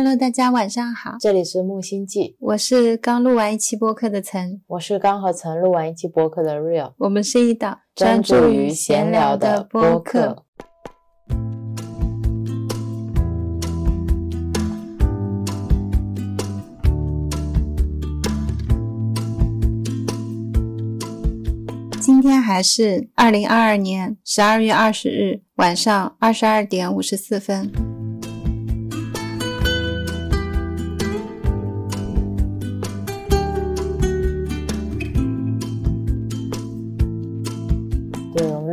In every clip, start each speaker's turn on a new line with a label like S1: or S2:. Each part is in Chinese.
S1: Hello，大家晚上好，
S2: 这里是木星记，
S1: 我是刚录完一期播客的岑，
S2: 我是刚和岑录完一期播客的 Real，
S1: 我们是一档
S2: 专注于闲聊的播客。
S1: 今天还是二零二二年十二月二十日晚上二十二点五十四分。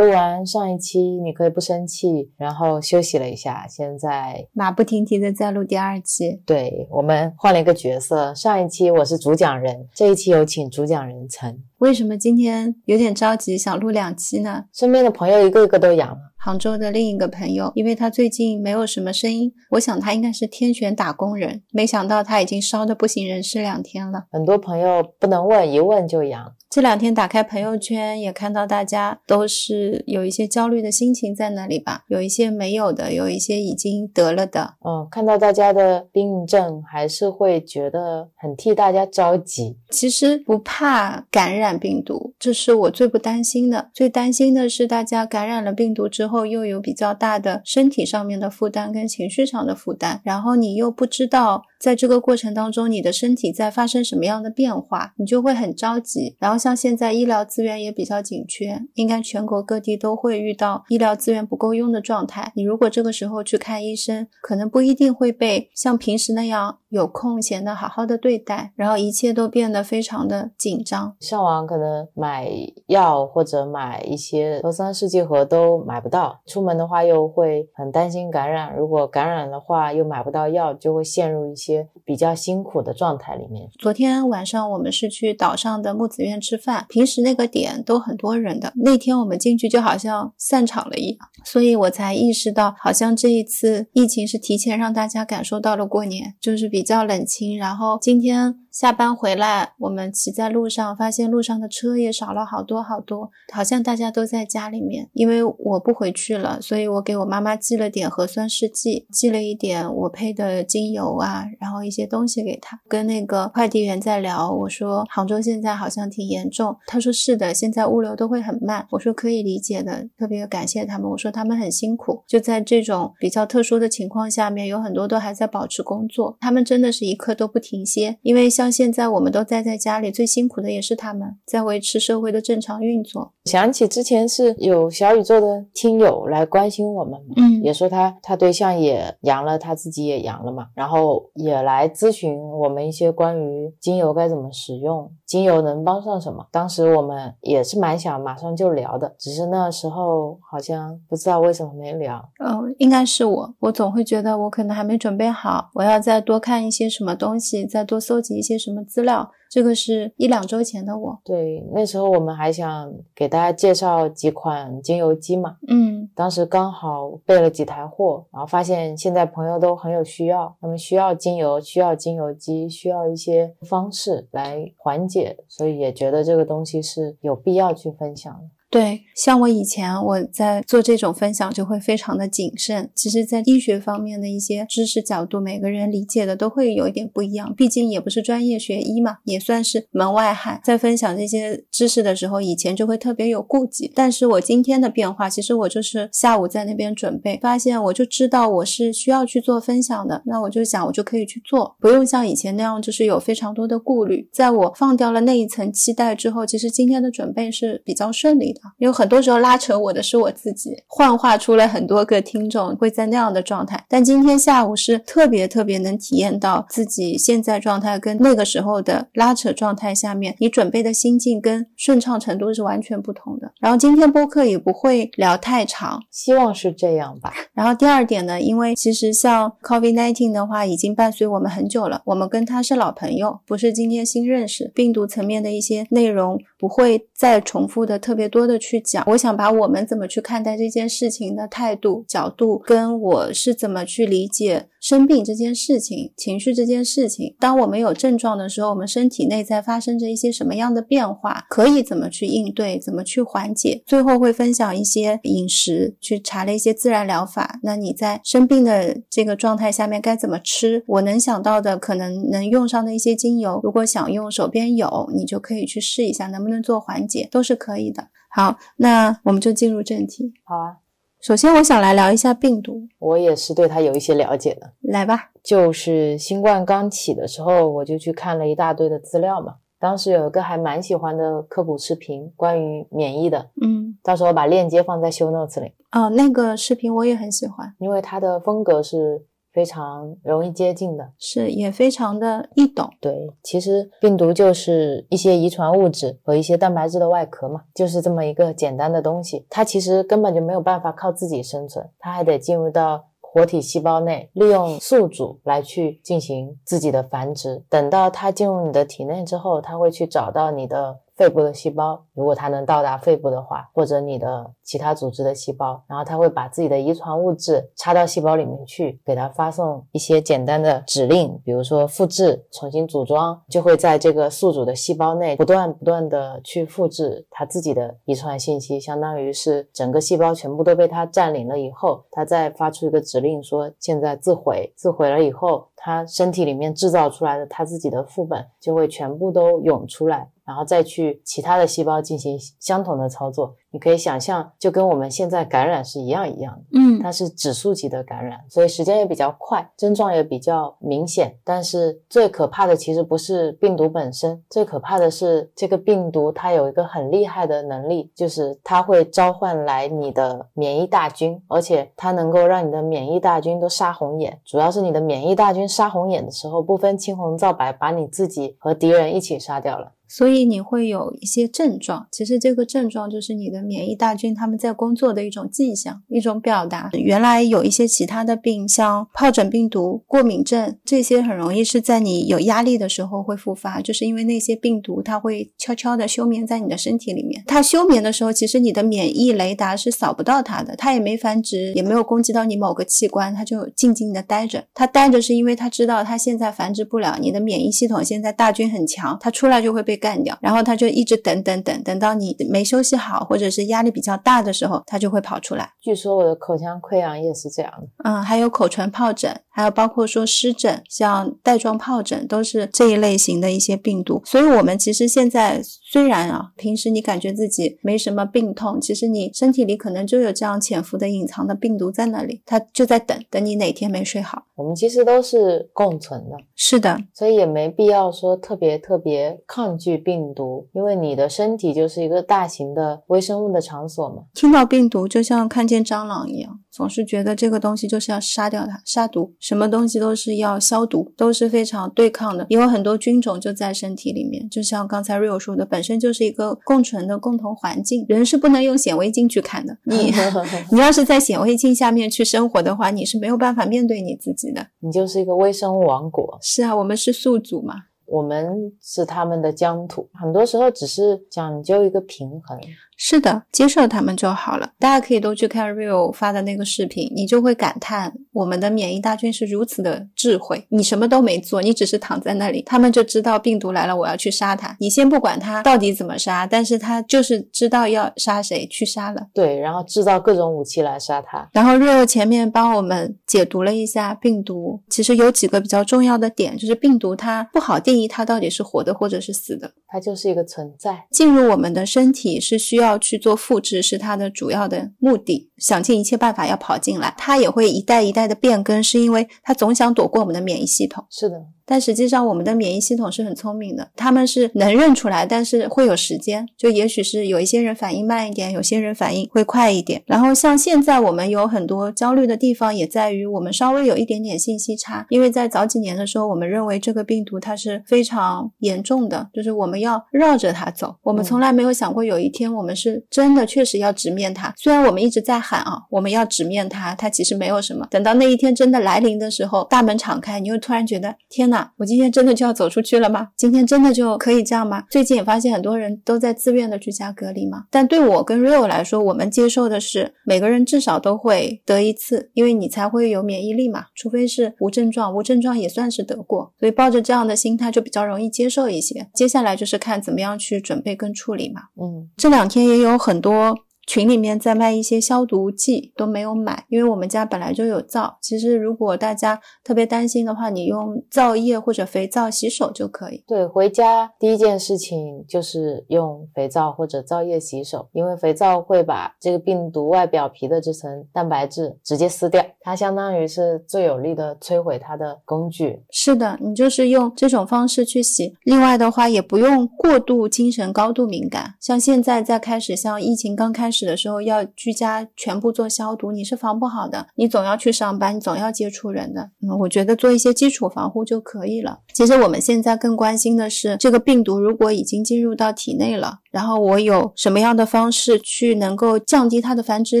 S2: 录完上一期，你可以不生气，然后休息了一下，现在
S1: 马不停蹄的在录第二期。
S2: 对我们换了一个角色，上一期我是主讲人，这一期有请主讲人陈。
S1: 为什么今天有点着急，想录两期呢？
S2: 身边的朋友一个一个都阳了。
S1: 杭州的另一个朋友，因为他最近没有什么声音，我想他应该是天选打工人，没想到他已经烧的不省人事两天了。
S2: 很多朋友不能问，一问就阳。
S1: 这两天打开朋友圈，也看到大家都是有一些焦虑的心情在那里吧，有一些没有的，有一些已经得了的。
S2: 嗯，看到大家的病症，还是会觉得很替大家着急。
S1: 其实不怕感染病毒，这是我最不担心的。最担心的是大家感染了病毒之后，又有比较大的身体上面的负担跟情绪上的负担，然后你又不知道在这个过程当中你的身体在发生什么样的变化，你就会很着急。然后像现在医疗资源也比较紧缺，应该全国各地都会遇到医疗资源不够用的状态。你如果这个时候去看医生，可能不一定会被像平时那样有空闲的好好的对待，然后一切都变得非常的紧张。
S2: 上网可能买药或者买一些核酸试剂盒都买不到，出门的话又会很担心感染。如果感染的话又买不到药，就会陷入一些比较辛苦的状态里面。
S1: 昨天晚上我们是去岛上的木子院吃饭，平时那个点都很多人的，那天我们进去就好像散场了一样，所以我才意识到，好像这一次疫情是提前让大家感受到了过年，就是比比较冷清。然后今天。下班回来，我们骑在路上，发现路上的车也少了好多好多，好像大家都在家里面。因为我不回去了，所以我给我妈妈寄了点核酸试剂，寄了一点我配的精油啊，然后一些东西给她。跟那个快递员在聊，我说杭州现在好像挺严重，他说是的，现在物流都会很慢。我说可以理解的，特别感谢他们。我说他们很辛苦，就在这种比较特殊的情况下面，有很多都还在保持工作，他们真的是一刻都不停歇，因为像。像现在我们都待在家里，最辛苦的也是他们，在维持社会的正常运作。
S2: 想起之前是有小宇宙的听友来关心我们嘛，
S1: 嗯，
S2: 也说他他对象也阳了，他自己也阳了嘛，然后也来咨询我们一些关于精油该怎么使用，精油能帮上什么。当时我们也是蛮想马上就聊的，只是那时候好像不知道为什么没聊。
S1: 嗯，应该是我，我总会觉得我可能还没准备好，我要再多看一些什么东西，再多搜集一些。些什么资料？这个是一两周前的我。
S2: 对，那时候我们还想给大家介绍几款精油机嘛。
S1: 嗯，
S2: 当时刚好备了几台货，然后发现现在朋友都很有需要，他们需要精油，需要精油机，需要一些方式来缓解，所以也觉得这个东西是有必要去分享的。
S1: 对，像我以前我在做这种分享就会非常的谨慎。其实，在医学方面的一些知识角度，每个人理解的都会有一点不一样。毕竟也不是专业学医嘛，也算是门外汉。在分享这些知识的时候，以前就会特别有顾忌。但是我今天的变化，其实我就是下午在那边准备，发现我就知道我是需要去做分享的，那我就想我就可以去做，不用像以前那样就是有非常多的顾虑。在我放掉了那一层期待之后，其实今天的准备是比较顺利的。有很多时候拉扯我的是我自己，幻化出了很多个听众会在那样的状态。但今天下午是特别特别能体验到自己现在状态跟那个时候的拉扯状态下面，你准备的心境跟顺畅程度是完全不同的。然后今天播客也不会聊太长，
S2: 希望是这样吧。
S1: 然后第二点呢，因为其实像 COVID-19 的话已经伴随我们很久了，我们跟他是老朋友，不是今天新认识。病毒层面的一些内容不会再重复的特别多的。去讲，我想把我们怎么去看待这件事情的态度、角度，跟我是怎么去理解生病这件事情、情绪这件事情。当我们有症状的时候，我们身体内在发生着一些什么样的变化，可以怎么去应对，怎么去缓解。最后会分享一些饮食，去查了一些自然疗法。那你在生病的这个状态下面该怎么吃？我能想到的可能能用上的一些精油，如果想用，手边有，你就可以去试一下，能不能做缓解，都是可以的。好，那我们就进入正题。
S2: 好啊，
S1: 首先我想来聊一下病毒，
S2: 我也是对它有一些了解的。
S1: 来吧。
S2: 就是新冠刚起的时候，我就去看了一大堆的资料嘛。当时有一个还蛮喜欢的科普视频，关于免疫的，
S1: 嗯，
S2: 到时候把链接放在 show notes 里，
S1: 哦，那个视频我也很喜欢，
S2: 因为它的风格是非常容易接近的。
S1: 是也非常的易懂。
S2: 对，其实病毒就是一些遗传物质和一些蛋白质的外壳嘛，就是这么一个简单的东西。它其实根本就没有办法靠自己生存，它还得进入到活体细胞内，利用宿主来去进行自己的繁殖。等到它进入你的体内之后，它会去找到你的肺部的细胞，如果它能到达肺部的话，或者你的其他组织的细胞，然后它会把自己的遗传物质插到细胞里面去，给它发送一些简单的指令，比如说复制、重新组装，就会在这个宿主的细胞内不断不断的去复制它自己的遗传信息，相当于是整个细胞全部都被它占领了以后，它再发出一个指令说现在自毁，自毁了以后，它身体里面制造出来的它自己的副本就会全部都涌出来。然后再去其他的细胞进行相同的操作，你可以想象，就跟我们现在感染是一样一样的。
S1: 嗯，
S2: 它是指数级的感染，所以时间也比较快，症状也比较明显。但是最可怕的其实不是病毒本身，最可怕的是这个病毒它有一个很厉害的能力，就是它会召唤来你的免疫大军，而且它能够让你的免疫大军都杀红眼。主要是你的免疫大军杀红眼的时候，不分青红皂白，把你自己和敌人一起杀掉了。
S1: 所以你会有一些症状，其实这个症状就是你的免疫大军他们在工作的一种迹象，一种表达。原来有一些其他的病，像疱疹病毒、过敏症这些，很容易是在你有压力的时候会复发，就是因为那些病毒它会悄悄的休眠在你的身体里面。它休眠的时候，其实你的免疫雷达是扫不到它的，它也没繁殖，也没有攻击到你某个器官，它就静静的待着。它待着是因为它知道它现在繁殖不了，你的免疫系统现在大军很强，它出来就会被。干掉，然后他就一直等等等，等到你没休息好，或者是压力比较大的时候，他就会跑出来。
S2: 据说我的口腔溃疡也是这样的，
S1: 嗯，还有口唇疱疹，还有包括说湿疹，像带状疱疹都是这一类型的一些病毒。所以，我们其实现在虽然啊，平时你感觉自己没什么病痛，其实你身体里可能就有这样潜伏的隐藏的病毒在那里，它就在等等你哪天没睡好。
S2: 我们其实都是共存的，
S1: 是的，
S2: 所以也没必要说特别特别抗拒病毒，因为你的身体就是一个大型的微生物的场所嘛。
S1: 听到病毒就像看见蟑螂一样，总是觉得这个东西就是要杀掉它，杀毒，什么东西都是要消毒，都是非常对抗的。也有很多菌种就在身体里面，就像刚才 Rio 说的，本身就是一个共存的共同环境，人是不能用显微镜去看的。你 你要是在显微镜下面去生活的话，你是没有办法面对你自己的。
S2: 你就是一个微生物王国。
S1: 是啊，我们是宿主嘛。
S2: 我们是他们的疆土，很多时候只是讲究一个平衡。
S1: 是的，接受他们就好了。大家可以都去看 Rio 发的那个视频，你就会感叹我们的免疫大军是如此的智慧。你什么都没做，你只是躺在那里，他们就知道病毒来了，我要去杀它。你先不管它到底怎么杀，但是他就是知道要杀谁，去杀了。
S2: 对，然后制造各种武器来杀它。
S1: 然后 Rio 前面帮我们解读了一下病毒，其实有几个比较重要的点，就是病毒它不好定义它到底是活的或者是死的，
S2: 它就是一个存在。
S1: 进入我们的身体是需要要去做复制，是它的主要的目的，想尽一切办法要跑进来。它也会一代一代的变更，是因为它总想躲过我们的免疫系统。
S2: 是的。
S1: 但实际上，我们的免疫系统是很聪明的，他们是能认出来，但是会有时间。就也许是有一些人反应慢一点，有些人反应会快一点。然后像现在我们有很多焦虑的地方，也在于我们稍微有一点点信息差。因为在早几年的时候，我们认为这个病毒它是非常严重的，就是我们要绕着它走。我们从来没有想过有一天我们是真的确实要直面它。虽然我们一直在喊啊，我们要直面它，它其实没有什么。等到那一天真的来临的时候，大门敞开，你又突然觉得天。呐，我今天真的就要走出去了吗？今天真的就可以这样吗？最近也发现很多人都在自愿的居家隔离嘛。但对我跟 Rio 来说，我们接受的是每个人至少都会得一次，因为你才会有免疫力嘛。除非是无症状，无症状也算是得过，所以抱着这样的心态就比较容易接受一些。接下来就是看怎么样去准备跟处理嘛。
S2: 嗯，
S1: 这两天也有很多。群里面在卖一些消毒剂，都没有买，因为我们家本来就有皂。其实如果大家特别担心的话，你用皂液或者肥皂洗手就可以。
S2: 对，回家第一件事情就是用肥皂或者皂液洗手，因为肥皂会把这个病毒外表皮的这层蛋白质直接撕掉，它相当于是最有力的摧毁它的工具。
S1: 是的，你就是用这种方式去洗。另外的话，也不用过度精神高度敏感，像现在在开始，像疫情刚开始。的时候要居家全部做消毒，你是防不好的。你总要去上班，你总要接触人的。嗯，我觉得做一些基础防护就可以了。其实我们现在更关心的是，这个病毒如果已经进入到体内了，然后我有什么样的方式去能够降低它的繁殖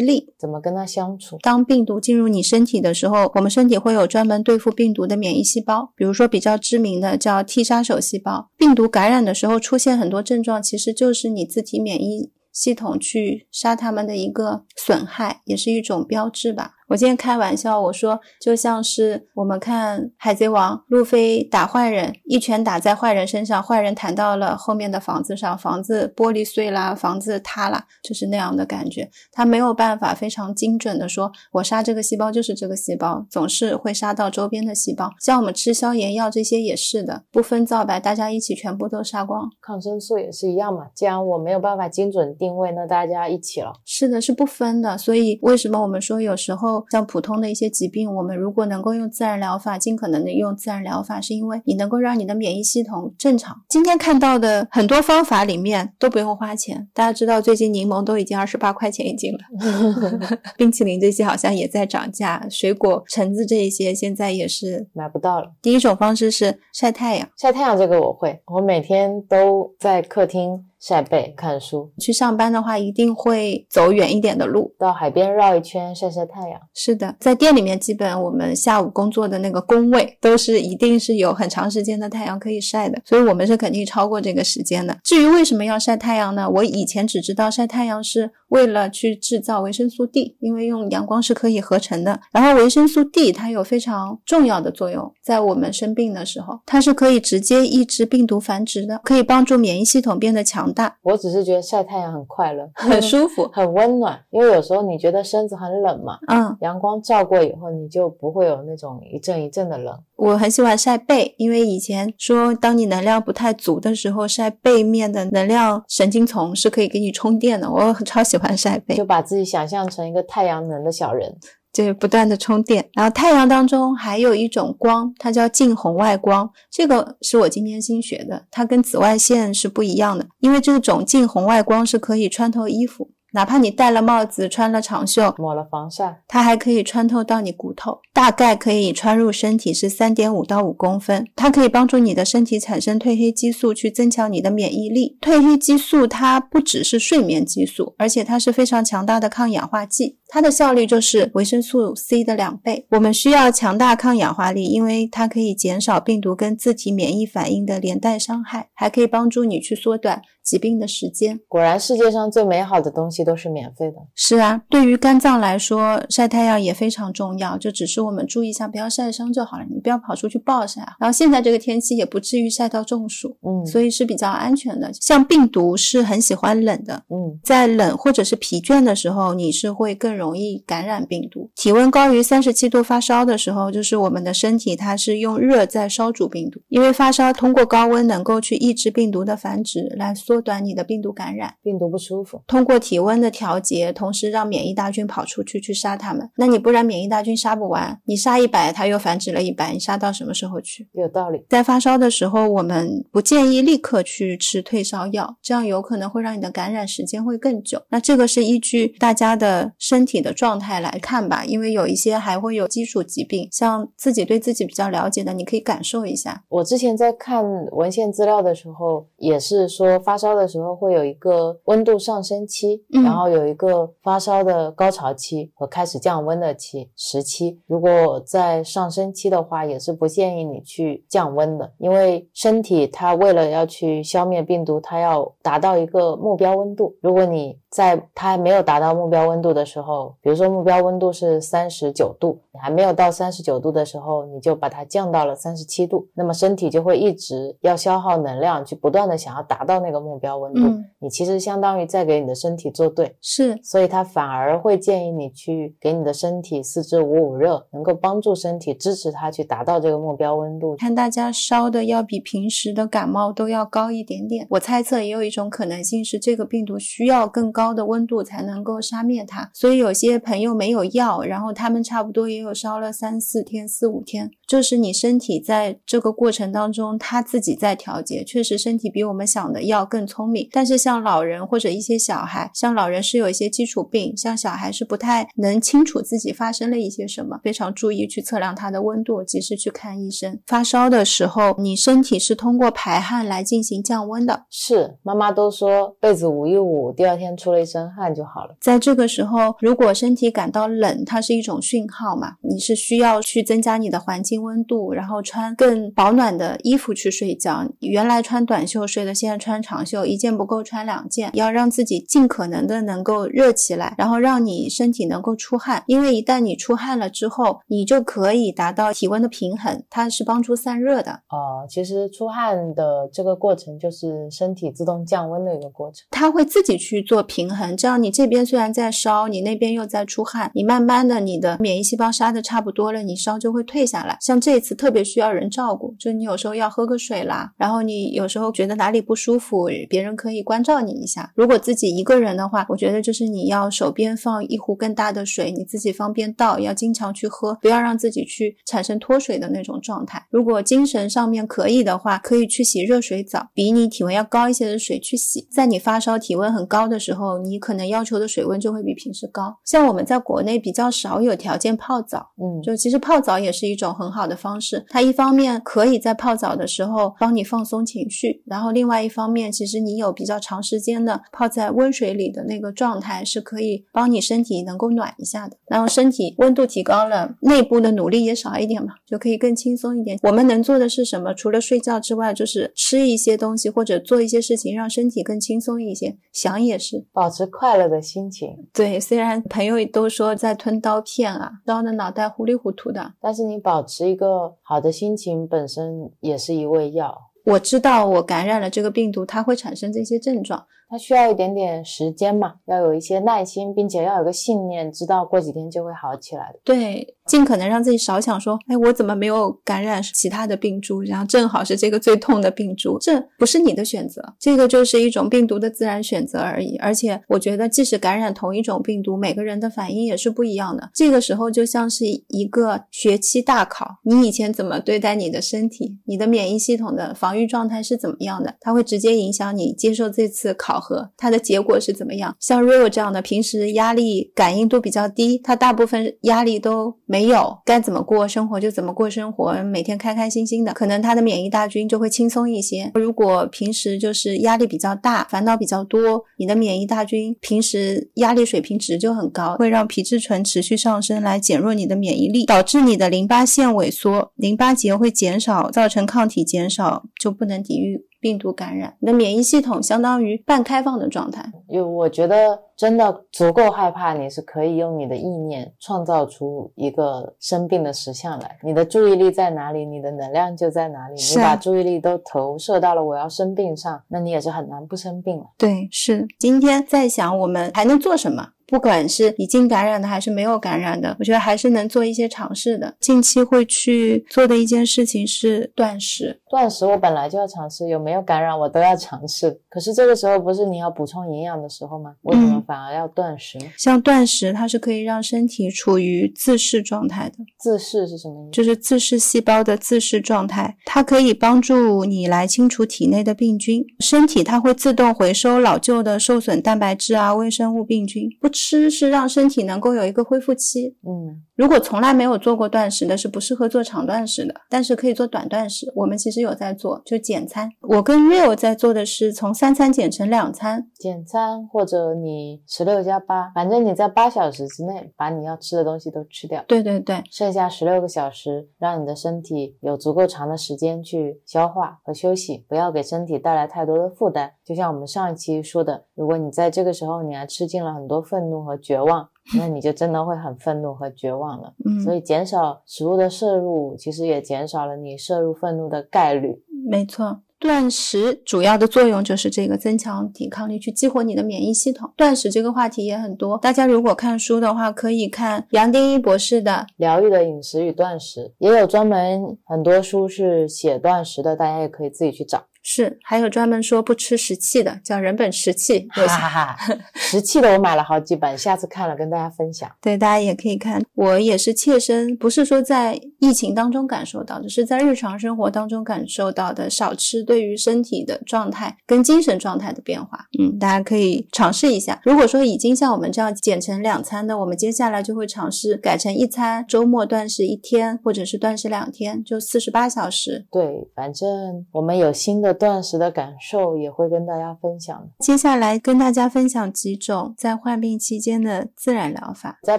S1: 力？
S2: 怎么跟它相处？
S1: 当病毒进入你身体的时候，我们身体会有专门对付病毒的免疫细胞，比如说比较知名的叫 T 杀手细胞。病毒感染的时候出现很多症状，其实就是你自体免疫。系统去杀他们的一个损害，也是一种标志吧。我今天开玩笑，我说就像是我们看《海贼王》，路飞打坏人，一拳打在坏人身上，坏人弹到了后面的房子上，房子玻璃碎啦，房子塌啦，就是那样的感觉。他没有办法非常精准的说，我杀这个细胞就是这个细胞，总是会杀到周边的细胞。像我们吃消炎药这些也是的，不分皂白，大家一起全部都杀光。
S2: 抗生素也是一样嘛，既然我没有办法精准定位，那大家一起了。
S1: 是的，是不分的。所以为什么我们说有时候？像普通的一些疾病，我们如果能够用自然疗法，尽可能的用自然疗法，是因为你能够让你的免疫系统正常。今天看到的很多方法里面都不用花钱。大家知道最近柠檬都已经二十八块钱一斤了，冰淇淋这些好像也在涨价，水果、橙子这一些现在也是
S2: 买不到了。
S1: 第一种方式是晒太阳，
S2: 晒太阳这个我会，我每天都在客厅。晒背看书，
S1: 去上班的话一定会走远一点的路，
S2: 到海边绕一圈晒晒太阳。
S1: 是的，在店里面，基本我们下午工作的那个工位都是一定是有很长时间的太阳可以晒的，所以我们是肯定超过这个时间的。至于为什么要晒太阳呢？我以前只知道晒太阳是为了去制造维生素 D，因为用阳光是可以合成的。然后维生素 D 它有非常重要的作用，在我们生病的时候，它是可以直接抑制病毒繁殖的，可以帮助免疫系统变得强。大，
S2: 我只是觉得晒太阳很快乐，
S1: 很舒服，
S2: 很温暖。因为有时候你觉得身子很冷嘛，
S1: 嗯，
S2: 阳光照过以后，你就不会有那种一阵一阵的冷。
S1: 我很喜欢晒背，因为以前说，当你能量不太足的时候，晒背面的能量神经丛是可以给你充电的。我超喜欢晒背，
S2: 就把自己想象成一个太阳能的小人。
S1: 就不断的充电，然后太阳当中还有一种光，它叫近红外光，这个是我今天新学的，它跟紫外线是不一样的，因为这种近红外光是可以穿透衣服。哪怕你戴了帽子、穿了长袖、
S2: 抹了防晒，
S1: 它还可以穿透到你骨头，大概可以穿入身体是三点五到五公分。它可以帮助你的身体产生褪黑激素，去增强你的免疫力。褪黑激素它不只是睡眠激素，而且它是非常强大的抗氧化剂，它的效率就是维生素 C 的两倍。我们需要强大抗氧化力，因为它可以减少病毒跟自体免疫反应的连带伤害，还可以帮助你去缩短。疾病的时间，
S2: 果然世界上最美好的东西都是免费的。
S1: 是啊，对于肝脏来说，晒太阳也非常重要。就只是我们注意一下，不要晒伤就好了。你不要跑出去暴晒啊。然后现在这个天气也不至于晒到中暑，
S2: 嗯，
S1: 所以是比较安全的。像病毒是很喜欢冷的，
S2: 嗯，
S1: 在冷或者是疲倦的时候，你是会更容易感染病毒。体温高于三十七度发烧的时候，就是我们的身体它是用热在烧煮病毒，因为发烧通过高温能够去抑制病毒的繁殖，来缩短你的病毒感染，
S2: 病毒不舒服。
S1: 通过体温的调节，同时让免疫大军跑出去去杀它们。那你不然免疫大军杀不完，你杀一百，它又繁殖了一百，你杀到什么时候去？
S2: 有道理。
S1: 在发烧的时候，我们不建议立刻去吃退烧药，这样有可能会让你的感染时间会更久。那这个是依据大家的身体的状态来看吧。啊，因为有一些还会有基础疾病，像自己对自己比较了解的，你可以感受一下。
S2: 我之前在看文献资料的时候，也是说发烧的时候会有一个温度上升期，
S1: 嗯
S2: 然后有一个发烧的高潮期和开始降温的期时期。如果在上升期的话，也是不建议你去降温的，因为身体它为了要去消灭病毒，它要达到一个目标温度。如果你在它还没有达到目标温度的时候，比如说目标温度是三十九度，你还没有到三十九度的时候，你就把它降到了三十七度，那么身体就会一直要消耗能量，去不断的想要达到那个目标温度。
S1: 嗯
S2: 你其实相当于在给你的身体做对，
S1: 是，
S2: 所以它反而会建议你去给你的身体四肢捂捂热，能够帮助身体支持它去达到这个目标温度。
S1: 看大家烧的要比平时的感冒都要高一点点。我猜测也有一种可能性是，这个病毒需要更高高的温度才能够杀灭它。所以有些朋友没有药，然后他们差不多也有烧了三四天、四五天，就是你身体在这个过程当中，他自己在调节。确实，身体比我们想的要更聪明。但是像老人或者一些小孩，像老人是有一些基础病，像小孩是不太能清楚自己发生了一些什么，非常注意去测量他的温度，及时去看医生。发烧的时候，你身体是通过排汗来进行降温的。
S2: 是，妈妈都说被子捂一捂，第二天出了一身汗就好了。
S1: 在这个时候，如果身体感到冷，它是一种讯号嘛，你是需要去增加你的环境温度，然后穿更保暖的衣服去睡觉。原来穿短袖睡的，现在穿长袖，一件不够穿两件，要让自己尽可能的能够热起来，然后让你身体能够出汗。因为一旦你出汗了之后，你就可以达到体温的平衡，它是帮助散热的。
S2: 哦，其实出汗的这个过程就是身体自动降温的一个过程。
S1: 它会自己去做平平衡，这样你这边虽然在烧，你那边又在出汗，你慢慢的你的免疫细胞杀的差不多了，你烧就会退下来。像这一次特别需要人照顾，就你有时候要喝个水啦，然后你有时候觉得哪里不舒服，别人可以关照你一下。如果自己一个人的话，我觉得就是你要手边放一壶更大的水，你自己方便倒，要经常去喝，不要让自己去产生脱水的那种状态。如果精神上面可以的话，可以去洗热水澡，比你体温要高一些的水去洗。在你发烧、体温很高的时候，你可能要求的水温就会比平时高。像我们在国内比较少有条件泡澡，
S2: 嗯，
S1: 就其实泡澡也是一种很好的方式。它一方面可以在泡澡的时候帮你放松情绪，然后另外一方面，其实你有比较长时间的泡在温水里的那个状态，是可以帮你身体能够暖一下的。然后身体温度提高了，内部的努力也少一点嘛，就可以更轻松一点。我们能做的是什么？除了睡觉之外，就是吃一些东西或者做一些事情，让身体更轻松一些。想也是，
S2: 保持快乐的心情，
S1: 对。虽然朋友都说在吞刀片啊，刀的脑袋糊里糊涂的，
S2: 但是你保持一个好的心情本身也是一味药。
S1: 我知道我感染了这个病毒，它会产生这些症状。
S2: 它需要一点点时间嘛，要有一些耐心，并且要有个信念，知道过几天就会好起来的。
S1: 对，尽可能让自己少想说，哎，我怎么没有感染其他的病株，然后正好是这个最痛的病株，这不是你的选择，这个就是一种病毒的自然选择而已。而且我觉得，即使感染同一种病毒，每个人的反应也是不一样的。这个时候就像是一个学期大考，你以前怎么对待你的身体，你的免疫系统的防御状态是怎么样的，它会直接影响你接受这次考核，它的结果是怎么样。像 Rio 这样的，平时压力感应度比较低，他大部分压力都没有，该怎么过生活就怎么过生活，每天开开心心的，可能他的免疫大军就会轻松一些。如果平时就是压力比较大，烦恼比较多，你的免疫大军平时压力水平值就很高，会让皮质醇持续上升，来减弱你的免疫力，导致你的淋巴腺萎缩，淋巴结会减少，造成抗体减少，就不能抵御病毒感染。你的免疫系统相当于半开放的状态。
S2: 因为我觉得真的足够害怕，你是可以用你的意念创造出一个生病的实像来。你的注意力在哪里，你的能量就在哪里。
S1: 啊
S2: 你把注意力都投射到了我要生病上，那你也是很难不生病了。
S1: 对，是。今天在想我们还能做什么？不管是已经感染的还是没有感染的，我觉得还是能做一些尝试的。近期会去做的一件事情是断食。
S2: 断食我本来就要尝试，有没有感染我都要尝试。可是这个时候不是你要补充营养的时候吗？为什么
S1: 嗯
S2: 反而要断食呢？
S1: 像断食，它是可以让身体处于自噬状态的，
S2: 自噬是什么意思？
S1: 就是自噬细胞的自噬状态。它可以帮助你来清除体内的病菌，身体它会自动回收老旧的受损蛋白质啊、微生物、病菌，不吃是让身体能够有一个恢复期。
S2: 嗯
S1: 如果从来没有做过断食的，是不适合做长断食的，但是可以做短断食。我们其实有在做，就减餐。我跟 Real 在做的是从三餐减成两餐。
S2: 减餐或者你十六加八，反正你在八小时之内把你要吃的东西都吃掉，
S1: 对对对，
S2: 剩下十六个小时让你的身体有足够长的时间去消化和休息，不要给身体带来太多的负担。就像我们上一期说的，如果你在这个时候你还吃进了很多愤怒和绝望，那你就真的会很愤怒和绝望了。
S1: 嗯，
S2: 所以减少食物的摄入，其实也减少了你摄入愤怒的概率。
S1: 没错。断食主要的作用就是这个增强抵抗力，去激活你的免疫系统。断食这个话题也很多，大家如果看书的话，可以看杨定一博士的
S2: 疗愈的饮食与断食，也有专门很多书是写断食的，大家也可以自己去找。
S1: 是，还有专门说不吃食气的，叫人本食气。有
S2: 哈哈哈，食气的我买了好几本，下次看了跟大家分享。
S1: 对，大家也可以看。我也是切身，不是说在疫情当中感受到的，是在日常生活当中感受到的。少吃对于身体的状态跟精神状态的变化，嗯，大家可以尝试一下。如果说已经像我们这样减成两餐的，我们接下来就会尝试改成一餐，周末断食一天，或者是断食两天，就四十八小时。
S2: 对，反正我们有新的断食的感受，也会跟大家分享。
S1: 接下来跟大家分享几种在患病期间的自然疗法。
S2: 在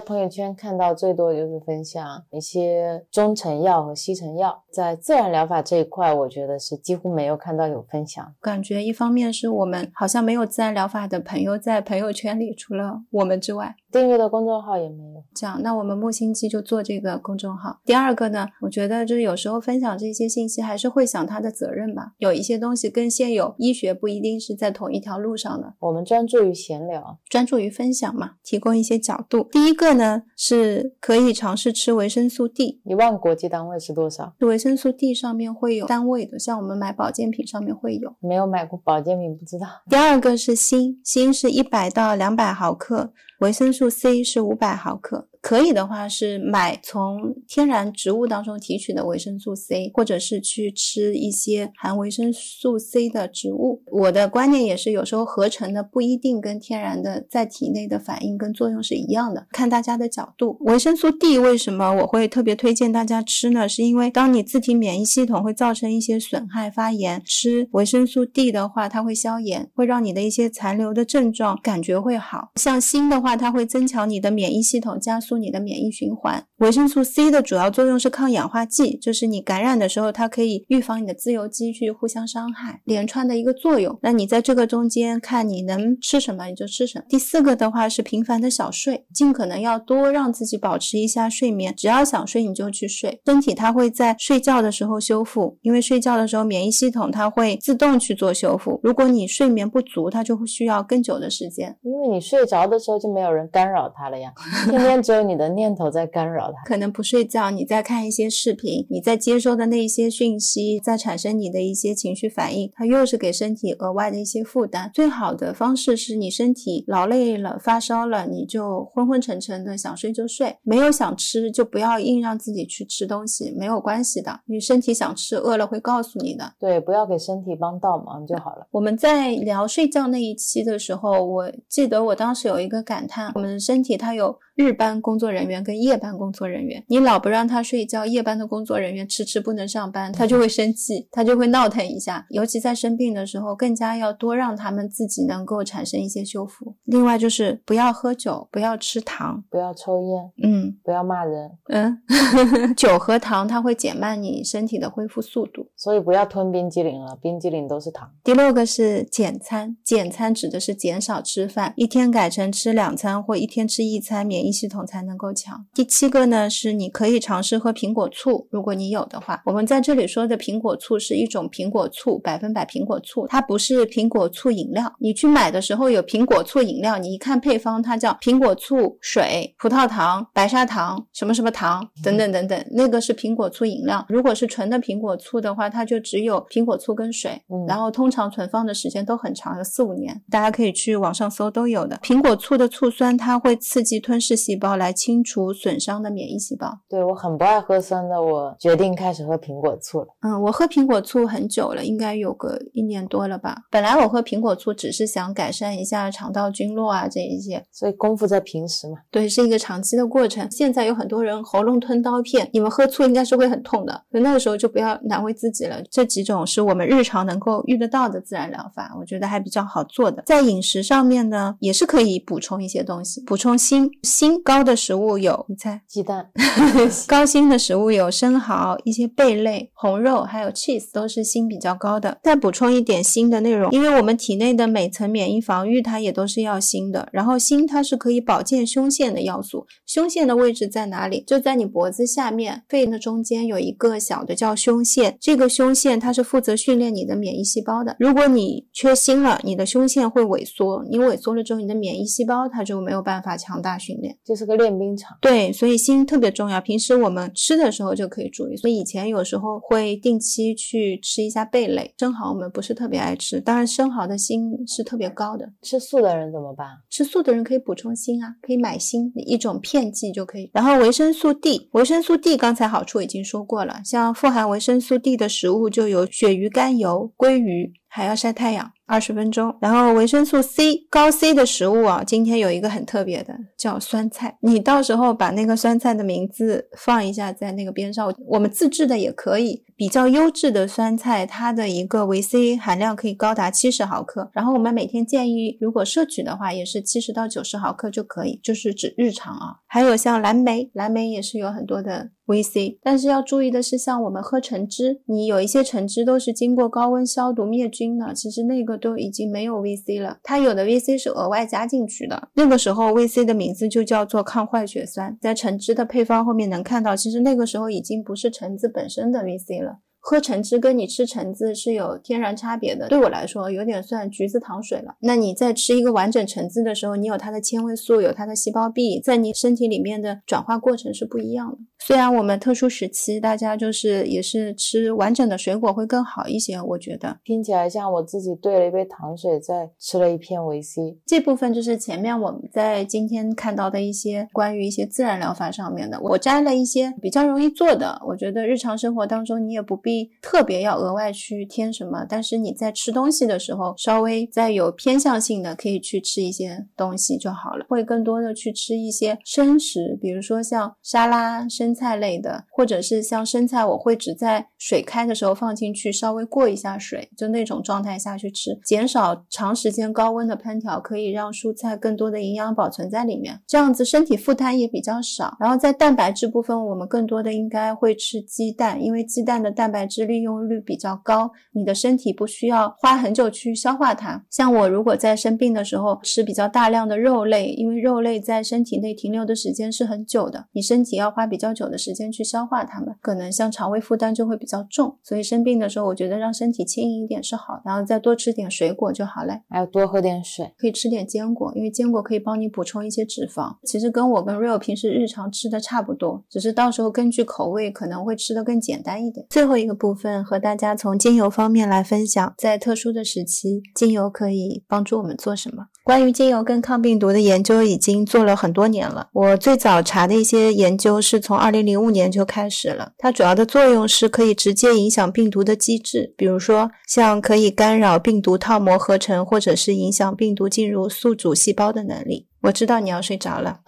S2: 朋友圈看到最多就是分享一些中成药和西成药，在自然疗法这一块，我觉得是几乎没有看到有分享。
S1: 感觉一方面是我们好像没有自然疗法的朋友在朋友圈里，除了我们之外，
S2: 订阅的公众号也没有。
S1: 这样，那我们木星记就做这个公众号。第二个呢，我觉得就是有时候分享这些信息，还是会想他的责任吧。有一些东西跟现有医学不一定是在同一条路上的。
S2: 我们专注于闲聊，
S1: 专注于分享嘛，提供一些角度。第一个呢，是可以尝试吃维生素 D。
S2: 一万国际单位是多少？
S1: 维生素 D 上面会有单位的，像我们买保健品上面会有。
S2: 没有买过保健品，不知道。
S1: 第二个是锌，锌是一百到两百毫克，维生素 C 是五百毫克。可以的话是买从天然植物当中提取的维生素 C，或者是去吃一些含维生素 C 的植物。我的观念也是，有时候合成的不一定跟天然的在体内的反应跟作用是一样的，看大家的角度。维生素 D 为什么我会特别推荐大家吃呢？是因为当你自体免疫系统会造成一些损害发炎，吃维生素 D 的话，它会消炎，会让你的一些残留的症状感觉会好。像锌的话，它会增强你的免疫系统，加速你的免疫循环。维生素 C 的主要作用是抗氧化剂，就是你感染的时候，它可以预防你的自由基去互相伤害，连串的一个作用。那你在这个中间看你能吃什么你就吃什么。第四个的话是频繁的小睡，尽可能要多让自己保持一下睡眠，只要想睡你就去睡，身体它会在睡觉的时候修复，因为睡觉的时候免疫系统它会自动去做修复。如果你睡眠不足，它就会需要更久的时间。
S2: 因为你睡着的时候就没有人干扰它了呀，天天 只有你的念头在干扰他。
S1: 可能不睡觉，你在看一些视频，你在接收的那一些讯息，在产生你的一些情绪反应，它又是给身体额外的一些负担。最好的方式是你身体劳累了、发烧了，你就昏昏沉沉的，想睡就睡，没有想吃就不要硬让自己去吃东西，没有关系的，你身体想吃，饿了会告诉你的。
S2: 对，不要给身体帮倒忙就好了。
S1: 我们在聊睡觉那一期的时候，我记得我当时有一个感叹，我们的身体它有日班工作人员跟夜班工作人员，你老不让他睡觉，夜班的工作人员迟迟不能上班，他就会生气，他就会闹腾一下。尤其在生病的时候，更加要多让他们自己能够产生一些修复。另外就是不要喝酒，不要吃糖，
S2: 不要抽烟，
S1: 嗯
S2: 不要骂人，
S1: 嗯，酒和糖它会减慢你身体的恢复速度。
S2: 所以不要吞冰激凌了，冰激凌都是糖。
S1: 第六个是减餐，减餐指的是减少吃饭，一天改成吃两餐或一天吃一餐，免疫系统才能够强。第七个呢是你可以尝试喝苹果醋，如果你有的话。我们在这里说的苹果醋是一种苹果醋，百分百苹果醋，它不是苹果醋饮料。你去买的时候有苹果醋饮料，你一看配方，它叫苹果醋、水、葡萄糖、白砂糖、什么什么糖等等等等，那个是苹果醋饮料。如果是纯的苹果醋的话，它就只有苹果醋跟水，
S2: 嗯
S1: 然后通常存放的时间都很长，有四五年，大家可以去网上搜都有的。苹果醋的醋酸它会刺激吞噬噬细胞来清除损伤的免疫细胞。
S2: 对我很不爱喝酸的，我决定开始喝苹果醋了。
S1: 嗯，我喝苹果醋很久了，应该有个一年多了吧。本来我喝苹果醋只是想改善一下肠道菌落啊这一些，
S2: 所以功夫在平时嘛。
S1: 对，是一个长期的过程。现在有很多人喉咙吞刀片，你们喝醋应该是会很痛的，所以那个时候就不要难为自己了。这几种是我们日常能够遇得到的自然疗法，我觉得还比较好做的。在饮食上面呢，也是可以补充一些东西，补充锌。锌高的食物有，你猜？
S2: 鸡蛋。
S1: 高锌的食物有生蚝、一些贝类、红肉，还有 cheese，都是锌比较高的。再补充一点锌的内容，因为我们体内的每层免疫防御它也都是要锌的。然后锌它是可以保健胸腺的要素。胸腺的位置在哪里？就在你脖子下面，肺的中间有一个小的叫胸腺。这个胸腺它是负责训练你的免疫细胞的。如果你缺锌了，你的胸腺会萎缩。你萎缩了之后，你的免疫细胞它就没有办法强大训练，
S2: 就是个练兵场。
S1: 对，所以锌特别重要。平时我们吃的时候就可以注意。所以以前有时候会定期去吃一下贝类。生蚝我们不是特别爱吃，当然生蚝的锌是特别高的。
S2: 吃素的人怎么办？
S1: 吃素的人可以补充锌啊，可以买锌一种片剂就可以。然后维生素 D，维生素 D 刚才好处已经说过了，像富含维生素 D 的食物就有鳕鱼肝油、鲑鱼，还要晒太阳。二十分钟，然后维生素 C 高 C 的食物啊，今天有一个很特别的，叫酸菜。你到时候把那个酸菜的名字放一下在那个边上，我们自制的也可以。比较优质的酸菜，它的一个维 C 含量可以高达七十毫克。然后我们每天建议，如果摄取的话，也是七十到九十毫克就可以，就是指日常啊。还有像蓝莓，蓝莓也是有很多的维 C，但是要注意的是，像我们喝橙汁，你有一些橙汁都是经过高温消毒灭菌的，其实那个都已经没有 VC 了，它有的 VC 是额外加进去的。那个时候 VC 的名字就叫做抗坏血酸，在橙汁的配方后面能看到，其实那个时候已经不是橙子本身的 VC 了。喝橙汁跟你吃橙子是有天然差别的，对我来说有点算橘子糖水了。那你在吃一个完整橙子的时候，你有它的纤维素，有它的细胞壁，在你身体里面的转化过程是不一样的。虽然我们特殊时期大家就是也是吃完整的水果会更好一些，我觉得
S2: 听起来像我自己兑了一杯糖水，再吃了一片维 C。
S1: 这部分就是前面我们在今天看到的一些关于一些自然疗法上面的，我摘了一些比较容易做的，我觉得日常生活当中你也不必特别要额外去添什么，但是你在吃东西的时候稍微再有偏向性的可以去吃一些东西就好了，会更多的去吃一些生食，比如说像沙拉生。菜类的，或者是像生菜，我会只在水开的时候放进去，稍微过一下水，就那种状态下去吃，减少长时间高温的烹调，可以让蔬菜更多的营养保存在里面，这样子身体负担也比较少。然后在蛋白质部分，我们更多的应该会吃鸡蛋，因为鸡蛋的蛋白质利用率比较高，你的身体不需要花很久去消化它。像我如果在生病的时候吃比较大量的肉类，因为肉类在身体内停留的时间是很久的，你身体要花比较久。的时间去消化它们，可能像肠胃负担就会比较重，所以生病的时候，我觉得让身体轻盈一点是好，然后再多吃点水果就好嘞，
S2: 还要多喝点水，
S1: 可以吃点坚果，因为坚果可以帮你补充一些脂肪。其实跟我跟 Real 平时日常吃的差不多，只是到时候根据口味可能会吃的更简单一点。最后一个部分和大家从精油方面来分享，在特殊的时期，精油可以帮助我们做什么？关于精油跟抗病毒的研究已经做了很多年了。我最早查的一些研究是从二零零五年就开始了。它主要的作用是可以直接影响病毒的机制，比如说像可以干扰病毒套膜合成，或者是影响病毒进入宿主细胞的能力。我知道你要睡着了，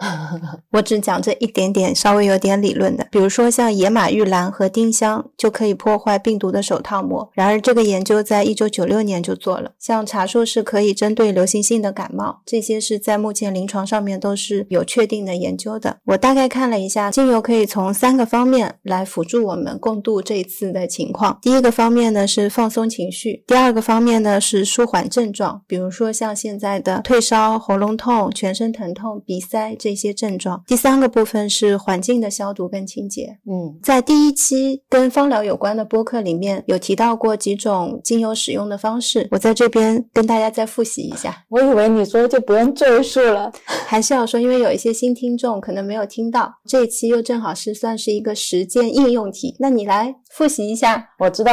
S1: 我只讲这一点点稍微有点理论的，比如说像野马玉兰和丁香就可以破坏病毒的手套膜。然而这个研究在一九九六年就做了。像茶树是可以针对流行性的感冒，这些是在目前临床上面都是有确定的研究的。我大概看了一下，精油可以从三个方面来辅助我们共度这一次的情况。第一个方面呢是放松情绪，第二个方面呢是舒缓症状，比如说像现在的退烧、喉咙痛、全身。疼痛、鼻塞这些症状。第三个部分是环境的消毒跟清洁。
S2: 嗯，
S1: 在第一期跟芳疗有关的播客里面有提到过几种精油使用的方式，我在这边跟大家再复习一下。
S2: 我以为你说就不用赘述了，
S1: 还是要说，因为有一些新听众可能没有听到，这一期又正好是算是一个实践应用题。那你来复习一下。
S2: 我知道，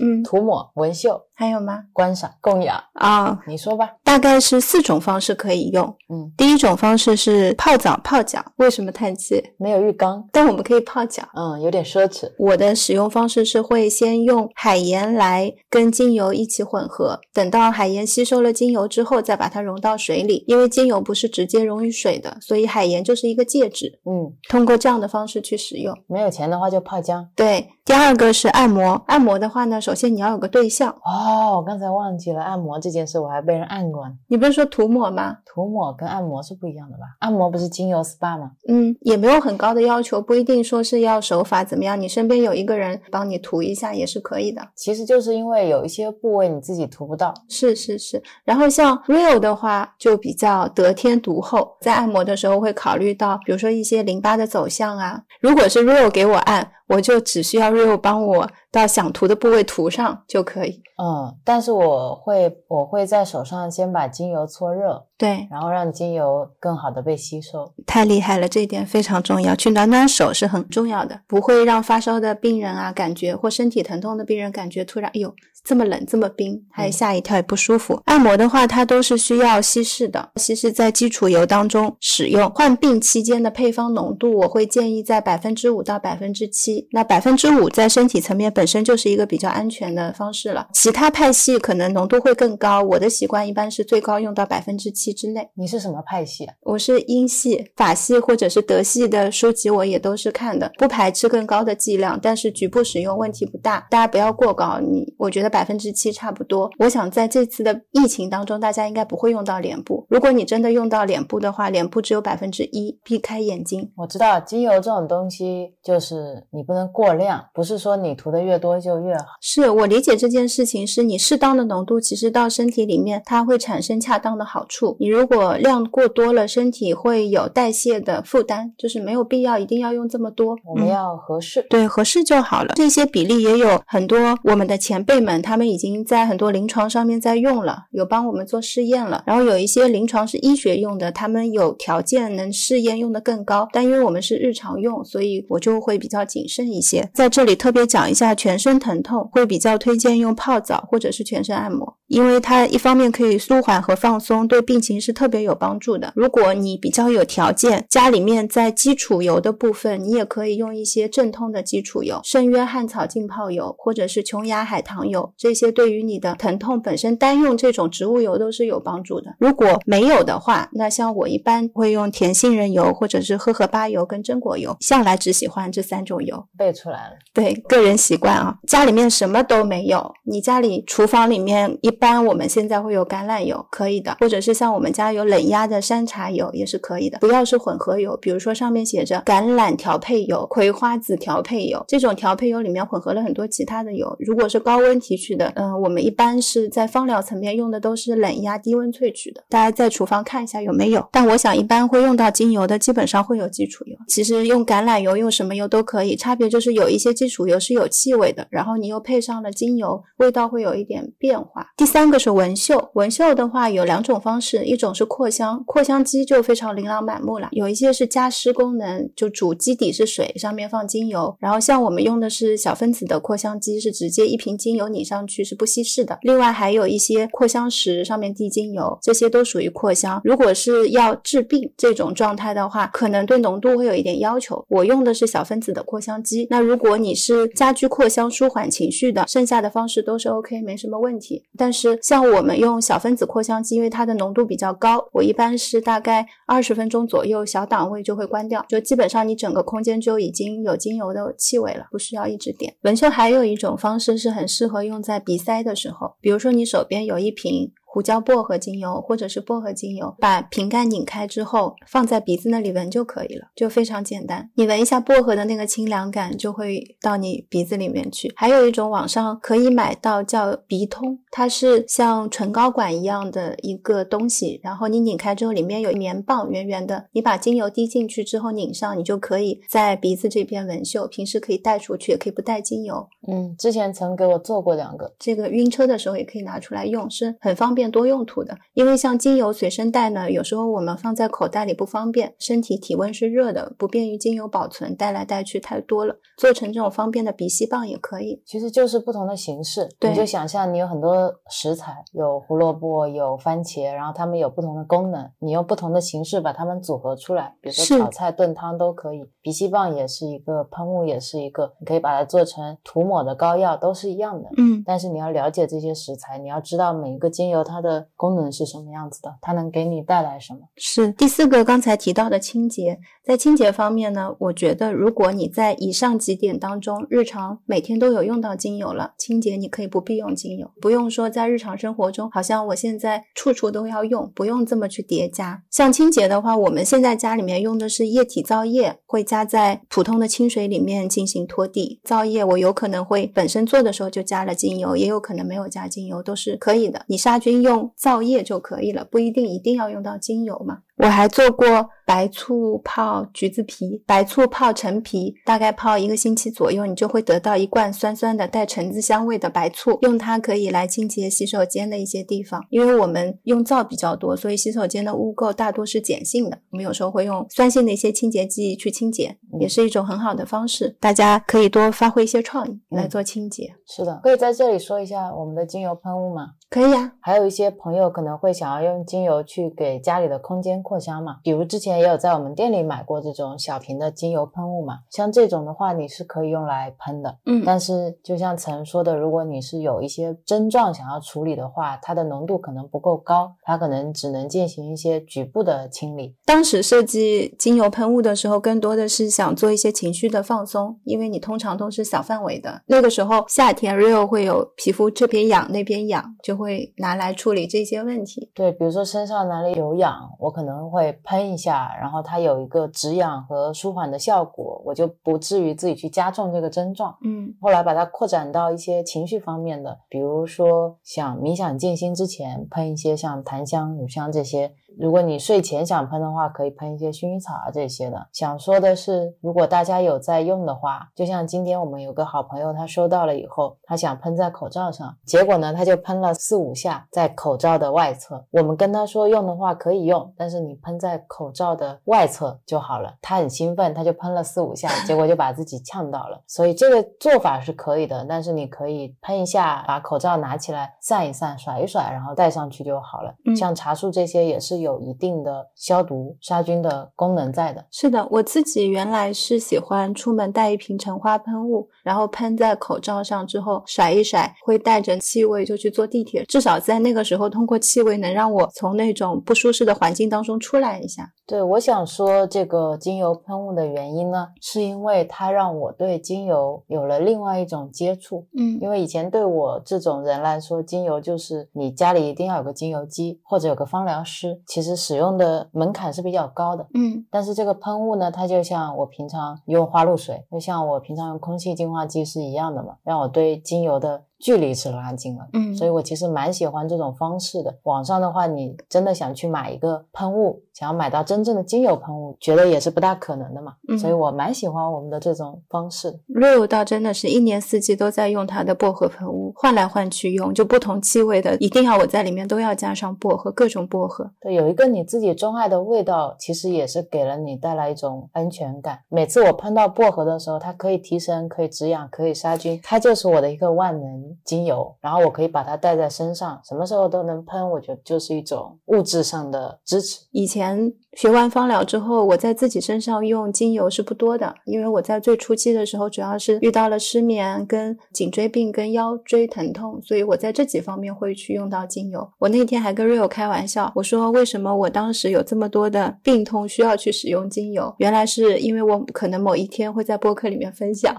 S1: 嗯，
S2: 涂抹、纹绣，
S1: 还有吗？
S2: 观赏、供养
S1: 啊，
S2: 你说吧。
S1: 大大概是四种方式可以用。
S2: 嗯，
S1: 第一种方式是泡澡泡脚，为什么叹气？
S2: 没有浴缸，
S1: 但我们可以泡脚。
S2: 嗯，有点奢侈。
S1: 我的使用方式是会先用海盐来跟精油一起混合，等到海盐吸收了精油之后，再把它融到水里。因为精油不是直接溶于水的，所以海盐就是一个介质。
S2: 嗯，
S1: 通过这样的方式去使用。
S2: 没有钱的话就泡姜。
S1: 对，第二个是按摩。按摩的话呢，首先你要有个对象。
S2: 哦，我刚才忘记了按摩这件事，我还被人按过呢。
S1: 你不是说涂抹吗？
S2: 涂抹跟按摩是不一样的吧？按摩不是精油 SPA 吗？
S1: 嗯，也没有很高的要求，不一定说是要手法怎么样。你身边有一个人帮你涂一下也是可以的。
S2: 其实就是因为有一些部位你自己涂不到。
S1: 是是是。然后像 Real 的话就比较得天独厚，在按摩的时候会考虑到，比如说一些淋巴的走向啊。如果是 Real 给我按。我就只需要 Real 帮我到想涂的部位涂上就可以。
S2: 嗯，但是我会我会在手上先把精油搓热，
S1: 对，
S2: 然后让精油更好的被吸收。
S1: 太厉害了，这一点非常重要。去暖暖手是很重要的，不会让发烧的病人啊感觉或身体疼痛的病人感觉突然哎呦这么冷这么冰，还吓一跳也不舒服。按摩的话，它都是需要稀释的，稀释在基础油当中使用。患病期间的配方浓度，我会建议在百分之五到百分之七。那百分之五在身体层面本身就是一个比较安全的方式了。其他派系可能浓度会更高，我的习惯一般是最高用到百分之七之内。
S2: 你是什么派系？
S1: 我是英系、法系或者是德系的书籍，我也都是看的，不排斥更高的剂量，但是局部使用问题不大，大家不要过高。你我觉得百分之七差不多。我想在这次的疫情当中，大家应该不会用到脸部。如果你真的用到脸部的话，脸部只有百分之一，避开眼睛。
S2: 我知道精油这种东西，就是你不能过量，不是说你涂的越多就越好。
S1: 是我理解这件事情，是你适当的浓度，其实到身体里面它会产生恰当的好处。你如果量过多了，身体会有代谢的负担，就是没有必要一定要用这么多。
S2: 我们要合适，
S1: 对，合适就好了。这些比例也有很多我们的前辈们，他们已经在很多临床上面在用了，有帮我们做试验了。然后有一些临床是医学用的，他们有条件能试验用的更高，但因为我们是日常用，所以我就会比较谨慎一些。在这里特别讲一下，全身疼痛会比较推荐用泡澡或者是全身按摩，因为它一方面可以舒缓和放松，对病情是特别有帮助的。如果你比较有条件，家里面在基础油的部分，你也可以用一些镇痛的基础油，圣约翰草浸泡油或者是琼崖海棠油，这些对于你的疼痛本身单用这种植物油都是有帮助的。如果没有的话，那像我一般会用甜杏仁油或者是荷荷巴油跟榛果油，向来只喜欢这三种油。
S2: 背出来了，
S1: 对个人习惯啊，家里面什么都没有，你家里厨房里面一般我们现在会有橄榄油，可以的，或者是像我们家有冷压的山茶油也是可以的，不要是混合油，比如说上面写着橄榄调配油、葵花籽调配油，这种调配油里面混合了很多其他的油，如果是高温提取的，嗯，我们一般是在芳疗层面用的都是冷压低温萃取的，大家在厨房看一下有没有。但我想一般会用到精油的，基本上会有基础油，其实用橄榄油用什么油都可以，差别就是有一些基础油是有气味的，然后你又配上了精油，味道会有一点变化。第三个是纹绣，纹绣的话有两种方式，一种是扩香，扩香机就非常琳琅满目了，有一些是加湿功能，就主基底是水，上面放精油，然后像我们用的是小分子的扩香机，是直接一瓶精油拧上去，是不稀释的。另外还有一些扩香石，上面滴精油，这些都属于扩香。如果是要治病这种状态的话，可能对浓度会有一点要求。我用的是小分子的扩香机，那如果你是家居扩香、舒缓情绪的，剩下的方式都是 OK，没什么问题。但是像我们用小分子扩香机，因为它的浓度比比较高，我一般是大概二十分钟左右，小档位就会关掉，就基本上你整个空间就已经有精油的气味了，不需要一直点。纹绣还有一种方式是很适合用在鼻塞的时候，比如说你手边有一瓶。胡椒薄荷精油或者是薄荷精油，把瓶盖拧开之后放在鼻子那里闻就可以了，就非常简单。你闻一下薄荷的那个清凉感，就会到你鼻子里面去。还有一种网上可以买到叫鼻通，它是像唇膏管一样的一个东西，然后你拧开之后里面有棉棒，圆圆的，你把精油滴进去之后拧上，你就可以在鼻子这边纹绣。平时可以带出去，也可以不带精油。
S2: 嗯，之前曾给我做过两个，
S1: 这个晕车的时候也可以拿出来用，是很方便。便多用途的。因为像精油随身带呢，有时候我们放在口袋里不方便，身体体温是热的，不便于精油保存，带来带去太多了。做成这种方便的鼻吸棒也可以。
S2: 其实就是不同的形式，
S1: 对
S2: 你就想象你有很多食材，有胡萝卜，有番茄，然后它们有不同的功能，你用不同的形式把它们组合出来，比如说炒菜、炖汤都可以。鼻吸棒也是一个，喷雾也是一个，你可以把它做成涂抹的膏药，都是一样的。
S1: 嗯，
S2: 但是你要了解这些食材，你要知道每一个精油它的功能是什么样子的，它能给你带来什么。
S1: 是第四个刚才提到的清洁，在清洁方面呢，我觉得如果你在以上几点当中，日常每天都有用到精油了，清洁你可以不必用精油，不用说在日常生活中，好像我现在处处都要用，不用这么去叠加。像清洁的话，我们现在家里面用的是液体皂液，会加加在普通的清水里面进行拖地。皂液我有可能会本身做的时候就加了精油，也有可能没有加精油，都是可以的。你杀菌用皂液就可以了，不一定一定要用到精油嘛。我还做过白醋泡橘子皮，白醋泡陈皮，大概泡一个星期左右，你就会得到一罐酸酸的带橙子香味的白醋，用它可以来清洁洗手间的一些地方。因为我们用皂比较多，所以洗手间的污垢大多是碱性的，我们有时候会用酸性的一些清洁剂去清洁，也是一种很好的方式。大家可以多发挥一些创意来做清洁，
S2: 是的，可以在这里说一下我们的精油喷雾吗？
S1: 可以啊、
S2: 还有一些朋友可能会想要用精油去给家里的空间扩香嘛，比如之前也有在我们店里买过这种小瓶的精油喷雾嘛，像这种的话你是可以用来喷的，
S1: 嗯，
S2: 但是就像曾说的，如果你是有一些症状想要处理的话，它的浓度可能不够高，它可能只能进行一些局部的清理。
S1: 当时设计精油喷雾的时候，更多的是想做一些情绪的放松，因为你通常都是小范围的。那个时候夏天 real 会有皮肤这边痒那边痒，就会拿来处理这些问题。
S2: 对，比如说身上哪里有痒，我可能会喷一下，然后它有一个止痒和舒缓的效果，我就不至于自己去加重这个症状。
S1: 嗯
S2: 后来把它扩展到一些情绪方面的，比如说想冥想静心之前喷一些像檀香、乳香这些。如果你睡前想喷的话，可以喷一些薰衣草啊这些的。想说的是，如果大家有在用的话，就像今天我们有个好朋友，他收到了以后，他想喷在口罩上，结果呢，他就喷了四五下在口罩的外侧。我们跟他说用的话可以用，但是你喷在口罩的外侧就好了。他很兴奋，他就喷了四五下，结果就把自己呛到了。所以这个做法是可以的，但是你可以喷一下，把口罩拿起来散一散、甩一甩，然后戴上去就好了。
S1: 嗯
S2: 像茶树这些也是有一定的消毒、杀菌的功能在的。
S1: 是的，我自己原来是喜欢出门带一瓶橙花喷雾，然后喷在口罩上之后甩一甩，会带着气味就去坐地铁。至少在那个时候，通过气味能让我从那种不舒适的环境当中出来一下。
S2: 对，我想说这个精油喷雾的原因呢，是因为它让我对精油有了另外一种接触。
S1: 嗯
S2: 因为以前对我这种人来说，精油就是你家里一定要有个精油机，或者有个芳疗师，其实使用的门槛是比较高的。
S1: 嗯
S2: 但是这个喷雾呢，它就像我平常用花露水，就像我平常用空气净化机是一样的嘛，让我对精油的距离是拉近了。
S1: 嗯，
S2: 所以我其实蛮喜欢这种方式的。网上的话，你真的想去买一个喷雾，想要买到真正的精油喷雾，觉得也是不大可能的嘛。
S1: 嗯
S2: 所以我蛮喜欢我们的这种方式的。
S1: Rio 倒真的是一年四季都在用它的薄荷喷雾，换来换去用，就不同气味的，一定要我在里面都要加上薄荷，各种薄荷。
S2: 对，有一个你自己钟爱的味道，其实也是给了你带来一种安全感。每次我喷到薄荷的时候，它可以提神，可以止痒，可以杀菌，它就是我的一个万能精油。然后我可以把它带在身上，什么时候都能喷，我觉得就是一种物质上的支持。
S1: 以前学完芳疗之后，我在自己身上用精油是不多的，因为我在最初期的时候，主要是遇到了失眠、跟颈椎病、跟腰椎疼痛，所以我在这几方面会去用到精油。我那天还跟 Rio 开玩笑，我说为什么我当时有这么多的病痛需要去使用精油？原来是因为我可能某一天会在播客里面分享。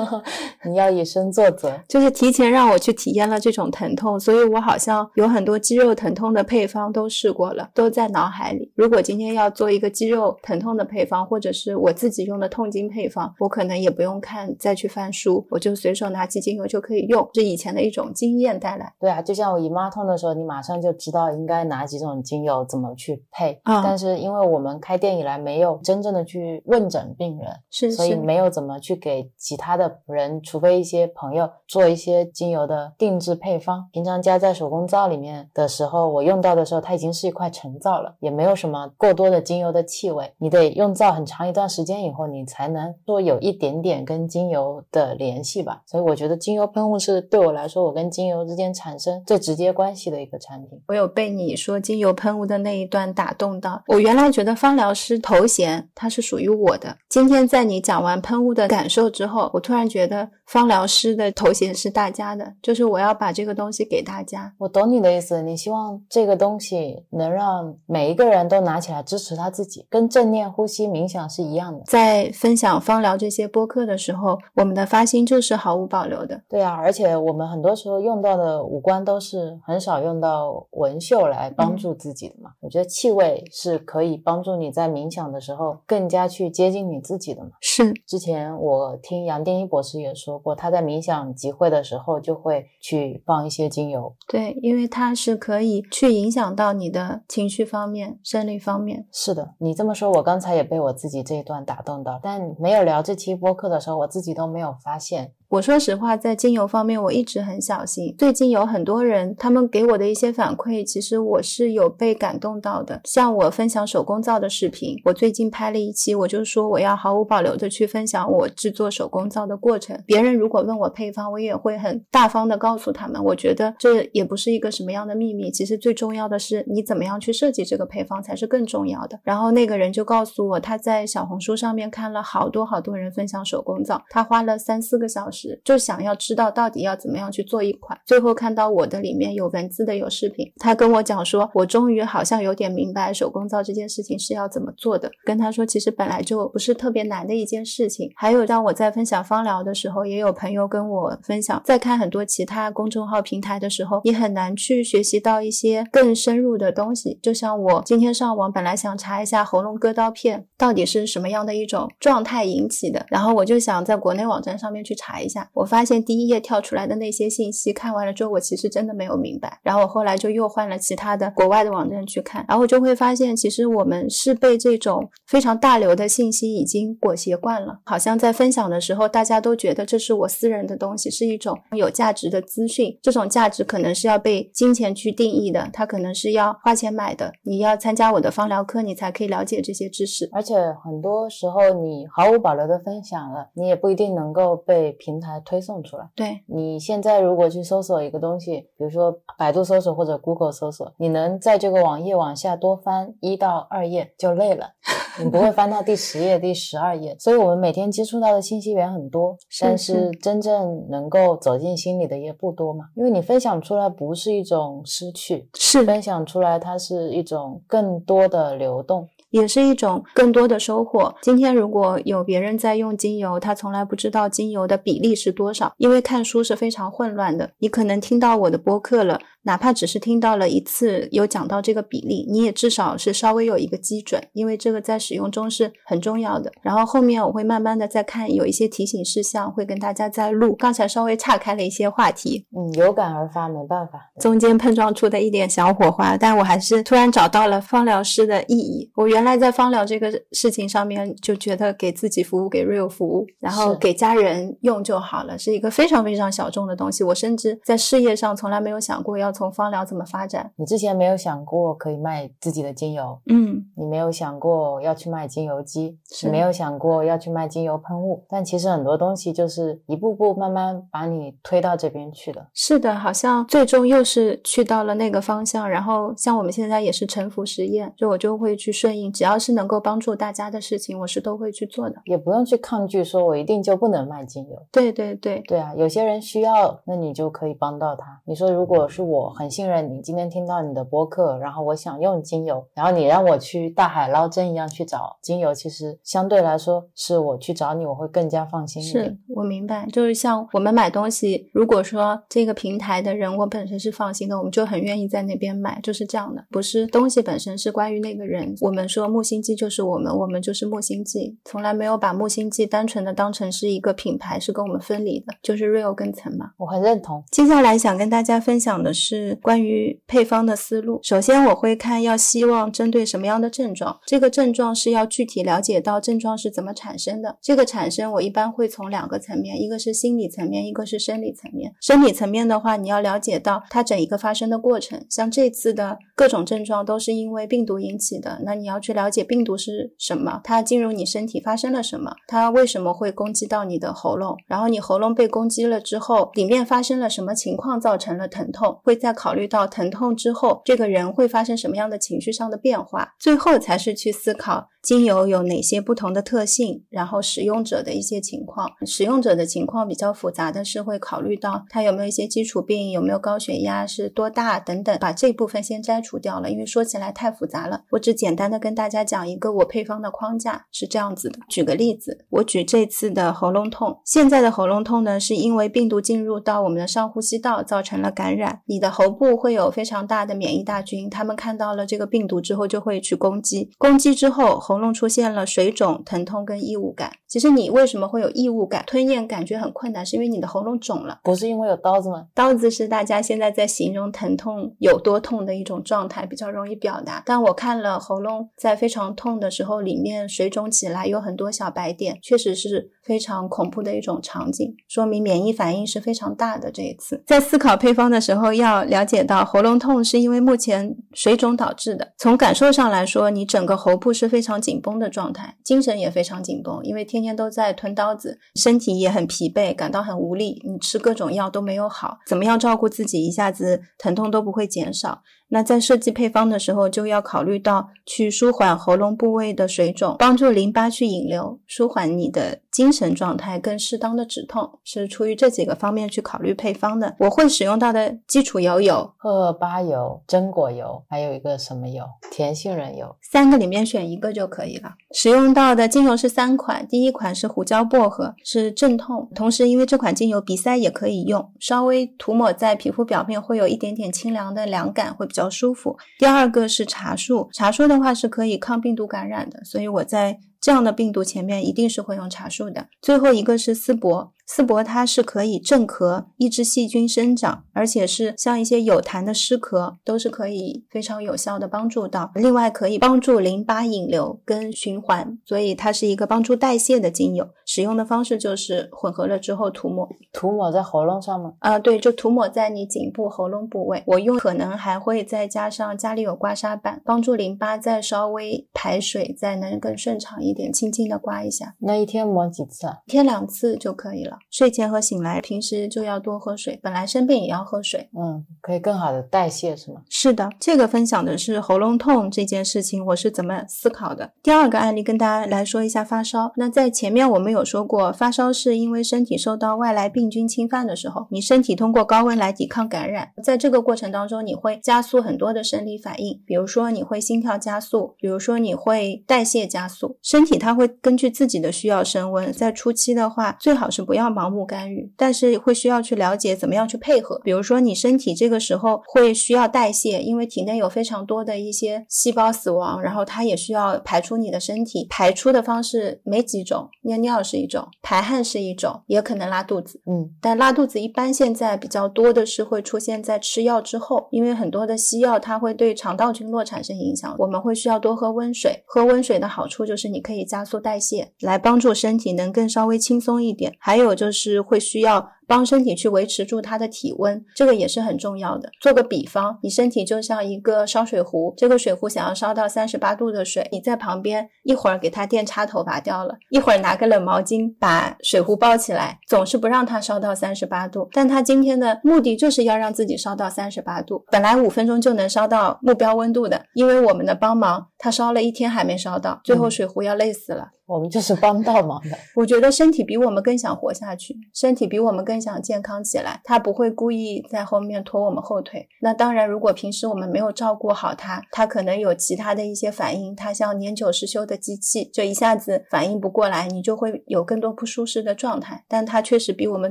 S2: 你要以身作则。
S1: 就是提前让我去体验了这种疼痛，所以我好像有很多肌肉疼痛的配方都试过了，都在脑海里。如果今天天要做一个肌肉疼痛的配方，或者是我自己用的痛经配方，我可能也不用看再去翻书，我就随手拿起精油就可以用，是以前的一种经验带来。
S2: 对啊，就像我姨妈痛的时候，你马上就知道应该拿几种精油怎么去配。
S1: 啊
S2: 但是因为我们开店以来没有真正的去问诊病人，
S1: 是是，
S2: 所以没有怎么去给其他的人，除非一些朋友做一些精油的定制配方。平常加在手工皂里面的时候，我用到的时候，它已经是一块成皂了，也没有什么过多的精油的气味。你得用皂很长一段时间以后，你才能说有一点点跟精油的联系吧。所以我觉得精油喷雾是对我来说，我跟精油之间产生最直接关系的一个产品。
S1: 我有被你说精油喷雾的那一段打动到。我原来觉得芳疗师头衔它是属于我的，今天在你讲完喷雾的感受之后，我突然觉得芳疗师的头衔是大家的，就是我要把这个东西给大家。
S2: 我懂你的意思，你希望这个东西能让每一个人都拿起来支持他自己，跟正念呼吸冥想是一样的。
S1: 在分享芳疗这些播客的时候，我们的发心就是毫无保留的。
S2: 对啊，而且我们很多时候用到的五官都是很少用到纹绣来帮助自己的嘛。我觉得气味是可以帮助你在冥想的时候更加去接近你自己的嘛。
S1: 是，
S2: 之前我听杨定一博士也说过，他在冥想集会的时候就会去放一些精油。
S1: 对，因为它是可以去影响到你的情绪方面、生理方面。
S2: 是的，你这么说，我刚才也被我自己这一段打动到，但没有聊这期播客的时候，我自己都没有发现。
S1: 我说实话，在精油方面，我一直很小心。最近有很多人，他们给我的一些反馈，其实我是有被感动到的。像我分享手工皂的视频，我最近拍了一期，我就说我要毫无保留的去分享我制作手工皂的过程。别人如果问我配方，我也会很大方的告诉他们。我觉得这也不是一个什么样的秘密，其实最重要的是你怎么样去设计这个配方才是更重要的。然后那个人就告诉我，他在小红书上面看了好多好多人分享手工皂，他花了三四个小时，就想要知道到底要怎么样去做一款。最后看到我的里面有文字的，有视频，他跟我讲说，我终于好像有点明白手工皂这件事情是要怎么做的。跟他说，其实本来就不是特别难的一件事情。还有，当我在分享芳疗的时候，也有朋友跟我分享，在看很多其他公众号平台的时候，你很难去学习到一些更深入的东西。就像我今天上网，本来想查一下喉咙割刀片到底是什么样的一种状态引起的，然后我就想在国内网站上面去查一下，我发现第一页跳出来的那些信息，看完了之后，我其实真的没有明白。然后我后来就又换了其他的国外的网站去看，然后我就会发现，其实我们是被这种非常大流的信息已经裹挟惯了，好像在分享的时候，大家都觉得这是我私人的东西，是一种有价值的资讯。这种价值可能是要被金钱去定义的，它可能是要花钱买的。你要参加我的芳疗课，你才可以了解这些知识。
S2: 而且很多时候你毫无保留的分享了，你也不一定能够被评平台推送出来。
S1: 对，
S2: 你现在如果去搜索一个东西，比如说百度搜索或者 Google 搜索，你能在这个网页往下多翻一到二页就累了，你不会翻到第十页、第十二页。所以我们每天接触到的信息源很多，但
S1: 是
S2: 是真正能够走进心里的也不多嘛。因为你分享出来不是一种失去，
S1: 是
S2: 分享出来它是一种更多的流动。
S1: 也是一种更多的收获。今天如果有别人在用精油，他从来不知道精油的比例是多少，因为看书是非常混乱的。你可能听到我的播客了，哪怕只是听到了一次有讲到这个比例，你也至少是稍微有一个基准，因为这个在使用中是很重要的。然后后面我会慢慢的再看，有一些提醒事项会跟大家再录。刚才稍微岔开了一些话题，
S2: 嗯，有感而发，没办法。
S1: 中间碰撞出的一点小火花，但我还是突然找到了芳疗师的意义。我原来在芳疗这个事情上面就觉得给自己服务，给 real 服务，然后给家人用就好了，是一个非常非常小众的东西。我甚至在事业上从来没有想过要从芳疗怎么发展。
S2: 你之前没有想过可以卖自己的精油，
S1: 嗯，
S2: 你没有想过要去卖精油机，
S1: 是
S2: 你没有想过要去卖精油喷雾，但其实很多东西就是一步步慢慢把你推到这边去的。
S1: 是的，好像最终又是去到了那个方向。然后像我们现在也是沉浮实验，就我就会去顺应，只要是能够帮助大家的事情，我是都会去做的。
S2: 也不用去抗拒，说我一定就不能卖精油。
S1: 对对对，
S2: 对对啊，有些人需要，那你就可以帮到他。你说，如果是我很信任你，今天听到你的播客，然后我想用精油，然后你让我去大海捞针一样去找精油，其实相对来说是我去找你，我会更加放心一点。
S1: 是我明白，就是像我们买东西，如果说这个平台的人我本身是放心的，我们就很愿意在那边买，就是这样的。不是东西本身，是关于那个人。我们说说木星记就是我们，我们就是木星记，从来没有把木星记单纯的当成是一个品牌，是跟我们分离的，就是 real 跟层嘛。
S2: 我很认同。
S1: 接下来想跟大家分享的是关于配方的思路。首先，我会看要希望针对什么样的症状，这个症状是要具体了解到症状是怎么产生的。这个产生，我一般会从两个层面，一个是心理层面，一个是生理层面。生理层面的话，你要了解到它整一个发生的过程，像这次的各种症状都是因为病毒引起的，那你要去了解病毒是什么，它进入你身体发生了什么，它为什么会攻击到你的喉咙，然后然后你喉咙被攻击了之后，里面发生了什么情况造成了疼痛，会再考虑到疼痛之后这个人会发生什么样的情绪上的变化，最后才是去思考。精油有哪些不同的特性？然后使用者的一些情况，使用者的情况比较复杂的是会考虑到他有没有一些基础病，有没有高血压，是多大等等，把这部分先摘除掉了，因为说起来太复杂了。我只简单的跟大家讲一个我配方的框架是这样子的。举个例子，我举这次的喉咙痛，现在的喉咙痛呢，是因为病毒进入到我们的上呼吸道造成了感染，你的喉部会有非常大的免疫大军，他们看到了这个病毒之后就会去攻击，攻击之后。喉咙出现了水肿、疼痛跟异物感。其实你为什么会有异物感、吞咽感觉很困难，是因为你的喉咙肿了。
S2: 不是因为有刀子吗？
S1: 刀子是大家现在在形容疼痛有多痛的一种状态，比较容易表达。但我看了喉咙在非常痛的时候，里面水肿起来，有很多小白点，确实是非常恐怖的一种场景，说明免疫反应是非常大的。这一次在思考配方的时候，要了解到喉咙痛是因为目前水肿导致的。从感受上来说，你整个喉部是非常。紧绷的状态，精神也非常紧绷，因为天天都在吞刀子，身体也很疲惫，感到很无力。你吃各种药都没有好，怎么样照顾自己，一下子疼痛都不会减少。那在设计配方的时候，就要考虑到去舒缓喉咙部位的水肿，帮助淋巴去引流，舒缓你的精神状态，更适当的止痛，是出于这几个方面去考虑配方的。我会使用到的基础油有
S2: 荷尔巴油、榛果油，还有一个什么油？甜杏仁油。
S1: 三个里面选一个就可以了。使用到的精油是三款，第一款是胡椒薄荷，是镇痛，同时因为这款精油鼻塞也可以用，稍微涂抹在皮肤表面会有一点点清凉的凉感，会比较。比较舒服。第二个是茶树，茶树的话是可以抗病毒感染的，所以我在这样的病毒前面一定是会用茶树的。最后一个是丝柏。丝柏它是可以镇咳、抑制细菌生长，而且是像一些有痰的湿咳都是可以非常有效的帮助到。另外可以帮助淋巴引流跟循环，所以它是一个帮助代谢的精油。使用的方式就是混合了之后涂抹，
S2: 涂抹在喉咙上吗？
S1: 啊，对，就涂抹在你颈部喉咙部位。我用可能还会再加上家里有刮痧板，帮助淋巴再稍微排水，再能更顺畅一点，轻轻的刮一下。
S2: 那一天抹几次啊？
S1: 一天两次就可以了。睡前和醒来，平时就要多喝水。本来生病也要喝水，
S2: 嗯，可以更好的代谢，是吗？
S1: 是的，这个分享的是喉咙痛这件事情，我是怎么思考的。第二个案例跟大家来说一下发烧。那在前面我们有说过，发烧是因为身体受到外来病菌侵犯的时候，你身体通过高温来抵抗感染，在这个过程当中，你会加速很多的生理反应，比如说你会心跳加速，比如说你会代谢加速，身体它会根据自己的需要升温。在初期的话，最好是不要盲目。干预，但是会需要去了解怎么样去配合。比如说，你身体这个时候会需要代谢，因为体内有非常多的一些细胞死亡，然后它也需要排出你的身体。排出的方式没几种，尿尿是一种，排汗是一种，也可能拉肚子。
S2: 嗯，
S1: 但拉肚子一般现在比较多的是会出现在吃药之后，因为很多的西药它会对肠道菌落产生影响。我们会需要多喝温水，喝温水的好处就是你可以可以加速代谢，来帮助身体能更稍微轻松一点。还有就是。会需要。帮身体去维持住它的体温，这个也是很重要的。做个比方，你身体就像一个烧水壶，这个水壶想要烧到三十八度的水，你在旁边一会儿给它电插头拔掉了，一会儿拿个冷毛巾把水壶包起来，总是不让它烧到三十八度。但它今天的目的就是要让自己烧到三十八度，本来五分钟就能烧到目标温度的，因为我们的帮忙，它烧了一天还没烧到，最后水壶要累死了。
S2: 我们就是帮倒忙的。
S1: 我觉得身体比我们更想活下去，身体比我们更。想健康起来，它不会故意在后面拖我们后腿。那当然，如果平时我们没有照顾好它，它可能有其他的一些反应，它像年久失修的机器，就一下子反应不过来，你就会有更多不舒适的状态。但它确实比我们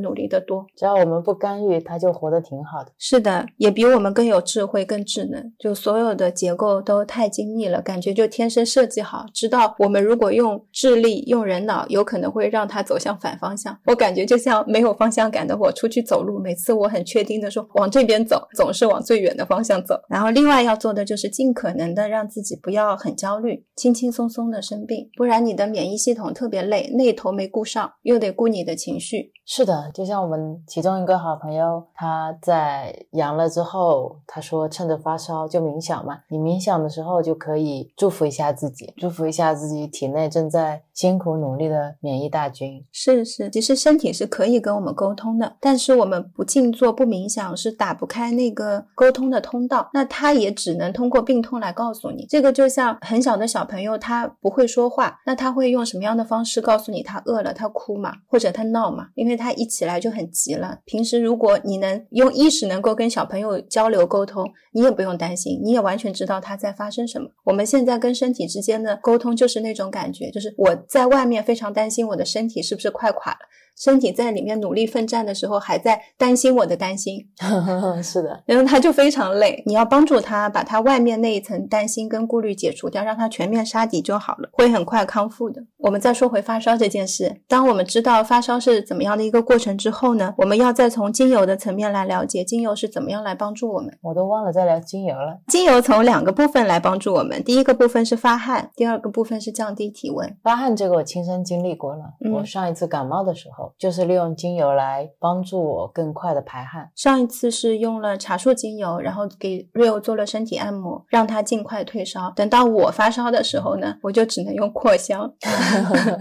S1: 努力的多，
S2: 只要我们不干预，它就活得挺好的。
S1: 是的，也比我们更有智慧、更智能。就所有的结构都太精密了，感觉就天生设计好，知道我们如果用智智力、用人脑，有可能会让他走向反方向。我感觉就像没有方向感的我出去走路，每次我很确定的说往这边走，总是往最远的方向走。然后另外要做的就是尽可能的让自己不要很焦虑，轻轻松松的生病，不然你的免疫系统特别累，那头没顾上，又得顾你的情绪。
S2: 是的，就像我们其中一个好朋友，他在阳了之后，他说趁着发烧就冥想嘛。你冥想的时候就可以祝福一下自己，祝福一下自己体内正在辛苦努力的免疫大军。
S1: 是是，其实身体是可以跟我们沟通的，但是我们不静坐不冥想是打不开那个沟通的通道。那他也只能通过病痛来告诉你。这个就像很小的小朋友，他不会说话，那他会用什么样的方式告诉你他饿了？他哭嘛，或者他闹嘛？因为他一起来就很急了。平时如果你能用意识能够跟小朋友交流沟通，你也不用担心，你也完全知道他在发生什么。我们现在跟身体之间的沟通就是那种感觉，就是我在外面非常担心我的身体是不是快垮了。身体在里面努力奋战的时候，还在担心我的担心，
S2: 是的，
S1: 然后他就非常累。你要帮助他把他外面那一层担心跟顾虑解除掉，让他全面杀敌就好了，会很快康复的。我们再说回发烧这件事，当我们知道发烧是怎么样的一个过程之后呢，我们要再从精油的层面来了解精油是怎么样来帮助我们。
S2: 我都忘了再聊精油了。
S1: 精油从两个部分来帮助我们，第一个部分是发汗，第二个部分是降低体温。
S2: 发汗这个我亲身经历过了，我上一次感冒的时候。就是利用精油来帮助我更快的排汗。
S1: 上一次是用了茶树精油，然后给 Rio 做了身体按摩，让他尽快退烧。等到我发烧的时候呢，我就只能用扩香，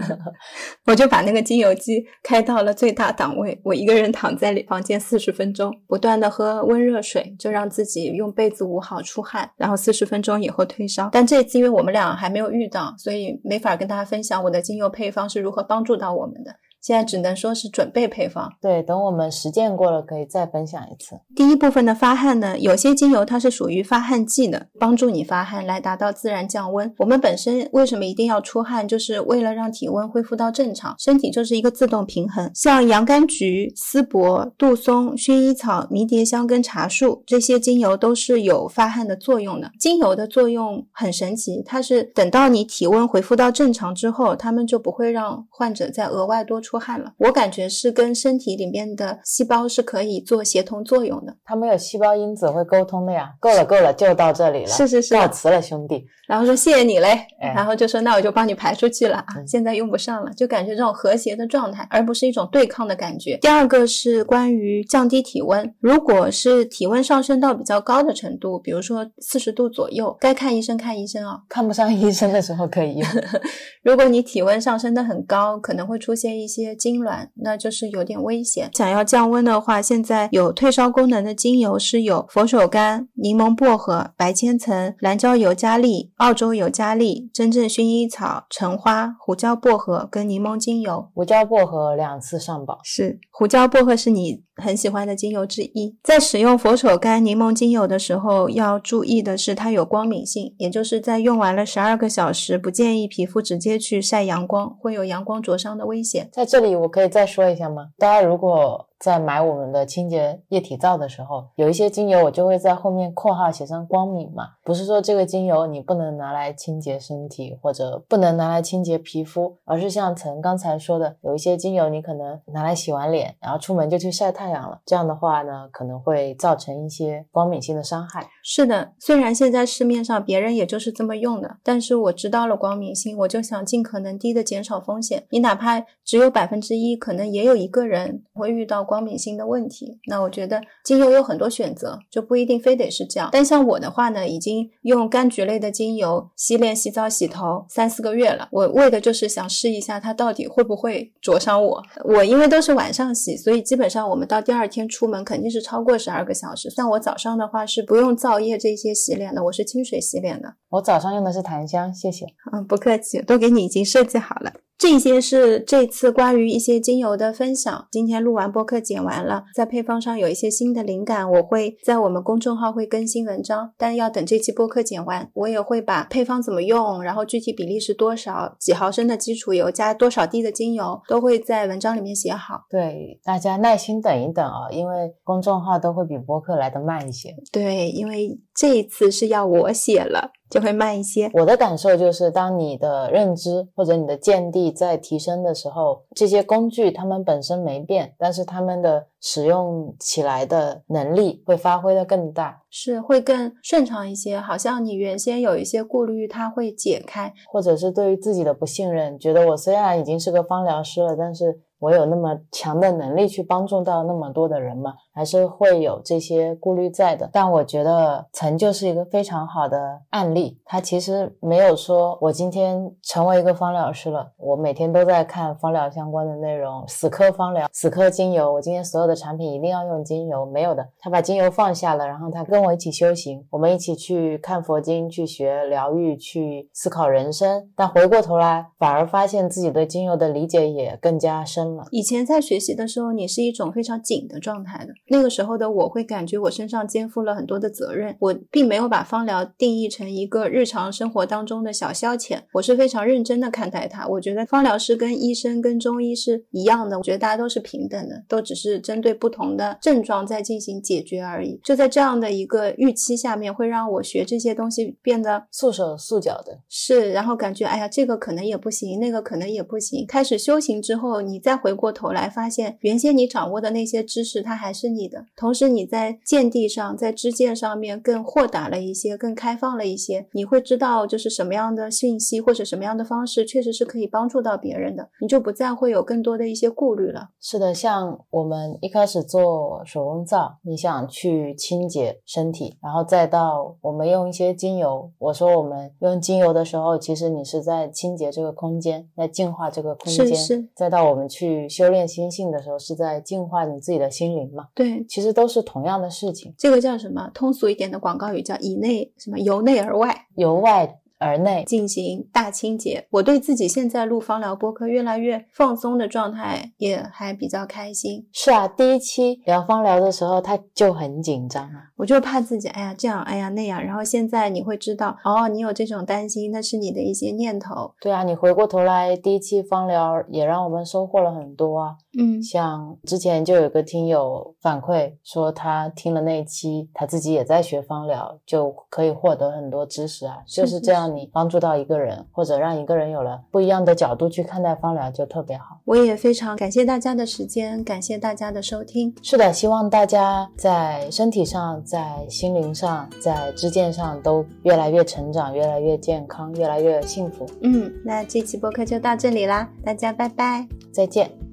S1: 我就把那个精油机开到了最大档位，我一个人躺在房间四十分钟，不断的喝温热水，就让自己用被子捂好出汗，然后四十分钟以后退烧。但这次因为我们俩还没有遇到，所以没法跟大家分享我的精油配方是如何帮助到我们的。现在只能说是准备配方，
S2: 对，等我们实践过了，可以再分享一次。
S1: 第一部分的发汗呢，有些精油它是属于发汗剂的，帮助你发汗来达到自然降温。我们本身为什么一定要出汗，就是为了让体温恢复到正常，身体就是一个自动平衡。像洋甘菊、丝柏、杜松、薰衣草、迷迭香跟茶树这些精油都是有发汗的作用的。精油的作用很神奇，它是等到你体温恢复到正常之后，它们就不会让患者再额外多出。出汗了，我感觉是跟身体里面的细胞是可以做协同作用的。
S2: 它没有细胞因子会沟通的呀。够了，够了，就到这里了。
S1: 是是是，
S2: 告辞了，兄弟。
S1: 然后说谢谢你嘞，然后就说那我就帮你排出去了啊，现在用不上了，就感觉这种和谐的状态，而不是一种对抗的感觉。第二个是关于降低体温，如果是体温上升到比较高的程度，比如说四十度左右，该看医生看医生啊。
S2: 看不上医生的时候可以用。
S1: 如果你体温上升的很高，可能会出现一些痉挛，那就是有点危险。想要降温的话，现在有退烧功能的精油是有佛手柑、柠檬薄荷、白千层、蓝椒尤加利。澳洲尤加利、真正薰衣草、橙花、胡椒薄荷跟柠檬精油。
S2: 胡椒薄荷两次上榜，
S1: 是胡椒薄荷是你很喜欢的精油之一。在使用佛手柑、柠檬精油的时候，要注意的是它有光敏性，也就是在用完了十二个小时，不建议皮肤直接去晒阳光，会有阳光灼伤的危险。
S2: 在这里，我可以再说一下吗？大家如果。在买我们的清洁液体皂的时候，有一些精油我就会在后面括号写上光敏嘛，不是说这个精油你不能拿来清洁身体或者不能拿来清洁皮肤，而是像陈刚才说的，有一些精油你可能拿来洗完脸，然后出门就去晒太阳了，这样的话呢，可能会造成一些光敏性的伤害。
S1: 是的，虽然现在市面上别人也就是这么用的，但是我知道了光敏性，我就想尽可能低的减少风险。你哪怕只有百分之一，可能也有一个人会遇到。光敏性的问题，那我觉得精油有很多选择，就不一定非得是这样。但像我的话呢，已经用柑橘类的精油洗脸、洗澡、洗头三四个月了。我为的就是想试一下它到底会不会灼伤我。我因为都是晚上洗，所以基本上我们到第二天出门肯定是超过十二个小时。像我早上的话是不用皂液这些洗脸的，我是清水洗脸的。
S2: 我早上用的是檀香，谢谢。
S1: 嗯，不客气，都给你已经设计好了。这些是这次关于一些精油的分享。今天录完播客剪完了，在配方上有一些新的灵感，我会在我们公众号会更新文章。但要等这期播客剪完，我也会把配方怎么用，然后具体比例是多少，几毫升的基础油加多少滴的精油，都会在文章里面写好。
S2: 对，大家耐心等一等啊，因为公众号都会比播客来的慢一些。
S1: 对，因为这一次是要我写了。就会慢一些。
S2: 我的感受就是，当你的认知或者你的见地在提升的时候，这些工具它们本身没变，但是它们的使用起来的能力会发挥的更大，
S1: 是会更顺畅一些。好像你原先有一些顾虑，它会解开，
S2: 或者是对于自己的不信任，觉得我虽然已经是个芳疗师了，但是。我有那么强的能力去帮助到那么多的人吗？还是会有这些顾虑在的？但我觉得曾就是一个非常好的案例。他其实没有说我今天成为一个芳疗师了，我每天都在看芳疗相关的内容，死磕芳疗，死磕精油。我今天所有的产品一定要用精油，没有的。他把精油放下了，然后他跟我一起修行，我们一起去看佛经，去学疗愈，去思考人生。但回过头来，反而发现自己对精油的理解也更加深了。
S1: 以前在学习的时候，你是一种非常紧的状态的。那个时候的我会感觉我身上肩负了很多的责任，我并没有把芳疗定义成一个日常生活当中的小消遣，我是非常认真的看待它。我觉得芳疗师跟医生跟中医是一样的，我觉得大家都是平等的，都只是针对不同的症状在进行解决而已。就在这样的一个预期下面，会让我学这些东西变得
S2: 束手束脚的。
S1: 是，然后感觉哎呀，这个可能也不行，那个可能也不行。开始修行之后，你再回过头来发现，原先你掌握的那些知识，它还是你的。同时，你在见地上，在知见上面更豁达了一些，更开放了一些。你会知道，就是什么样的信息或者什么样的方式，确实是可以帮助到别人的。你就不再会有更多的一些顾虑了。
S2: 是的，像我们一开始做手工皂，你想去清洁身体，然后再到我们用一些精油。我说我们用精油的时候，其实你是在清洁这个空间，在净化这个空间。
S1: 是是。
S2: 再到我们去修炼心性的时候，是在净化你自己的心灵嘛？
S1: 对，
S2: 其实都是同样的事情。
S1: 这个叫什么？通俗一点的广告语叫“以内什么由内而外，
S2: 由外”。而内
S1: 进行大清洁，我对自己现在录芳疗播客越来越放松的状态也还比较开心。
S2: 是啊，第一期聊芳疗的时候他就很紧张啊，
S1: 我就怕自己，哎呀这样，哎呀那样。然后现在你会知道，哦，你有这种担心，那是你的一些念头。
S2: 对啊，你回过头来，第一期芳疗也让我们收获了很多啊。
S1: 嗯，
S2: 像之前就有个听友反馈说，他听了那一期，他自己也在学芳疗，就可以获得很多知识啊，就是这样。你帮助到一个人，或者让一个人有了不一样的角度去看待芳疗，就特别好。
S1: 我也非常感谢大家的时间，感谢大家的收听。
S2: 是的，希望大家在身体上、在心灵上、在知见上都越来越成长，越来越健康，越来越幸福。
S1: 嗯，那这期播客就到这里啦，大家拜拜，
S2: 再见。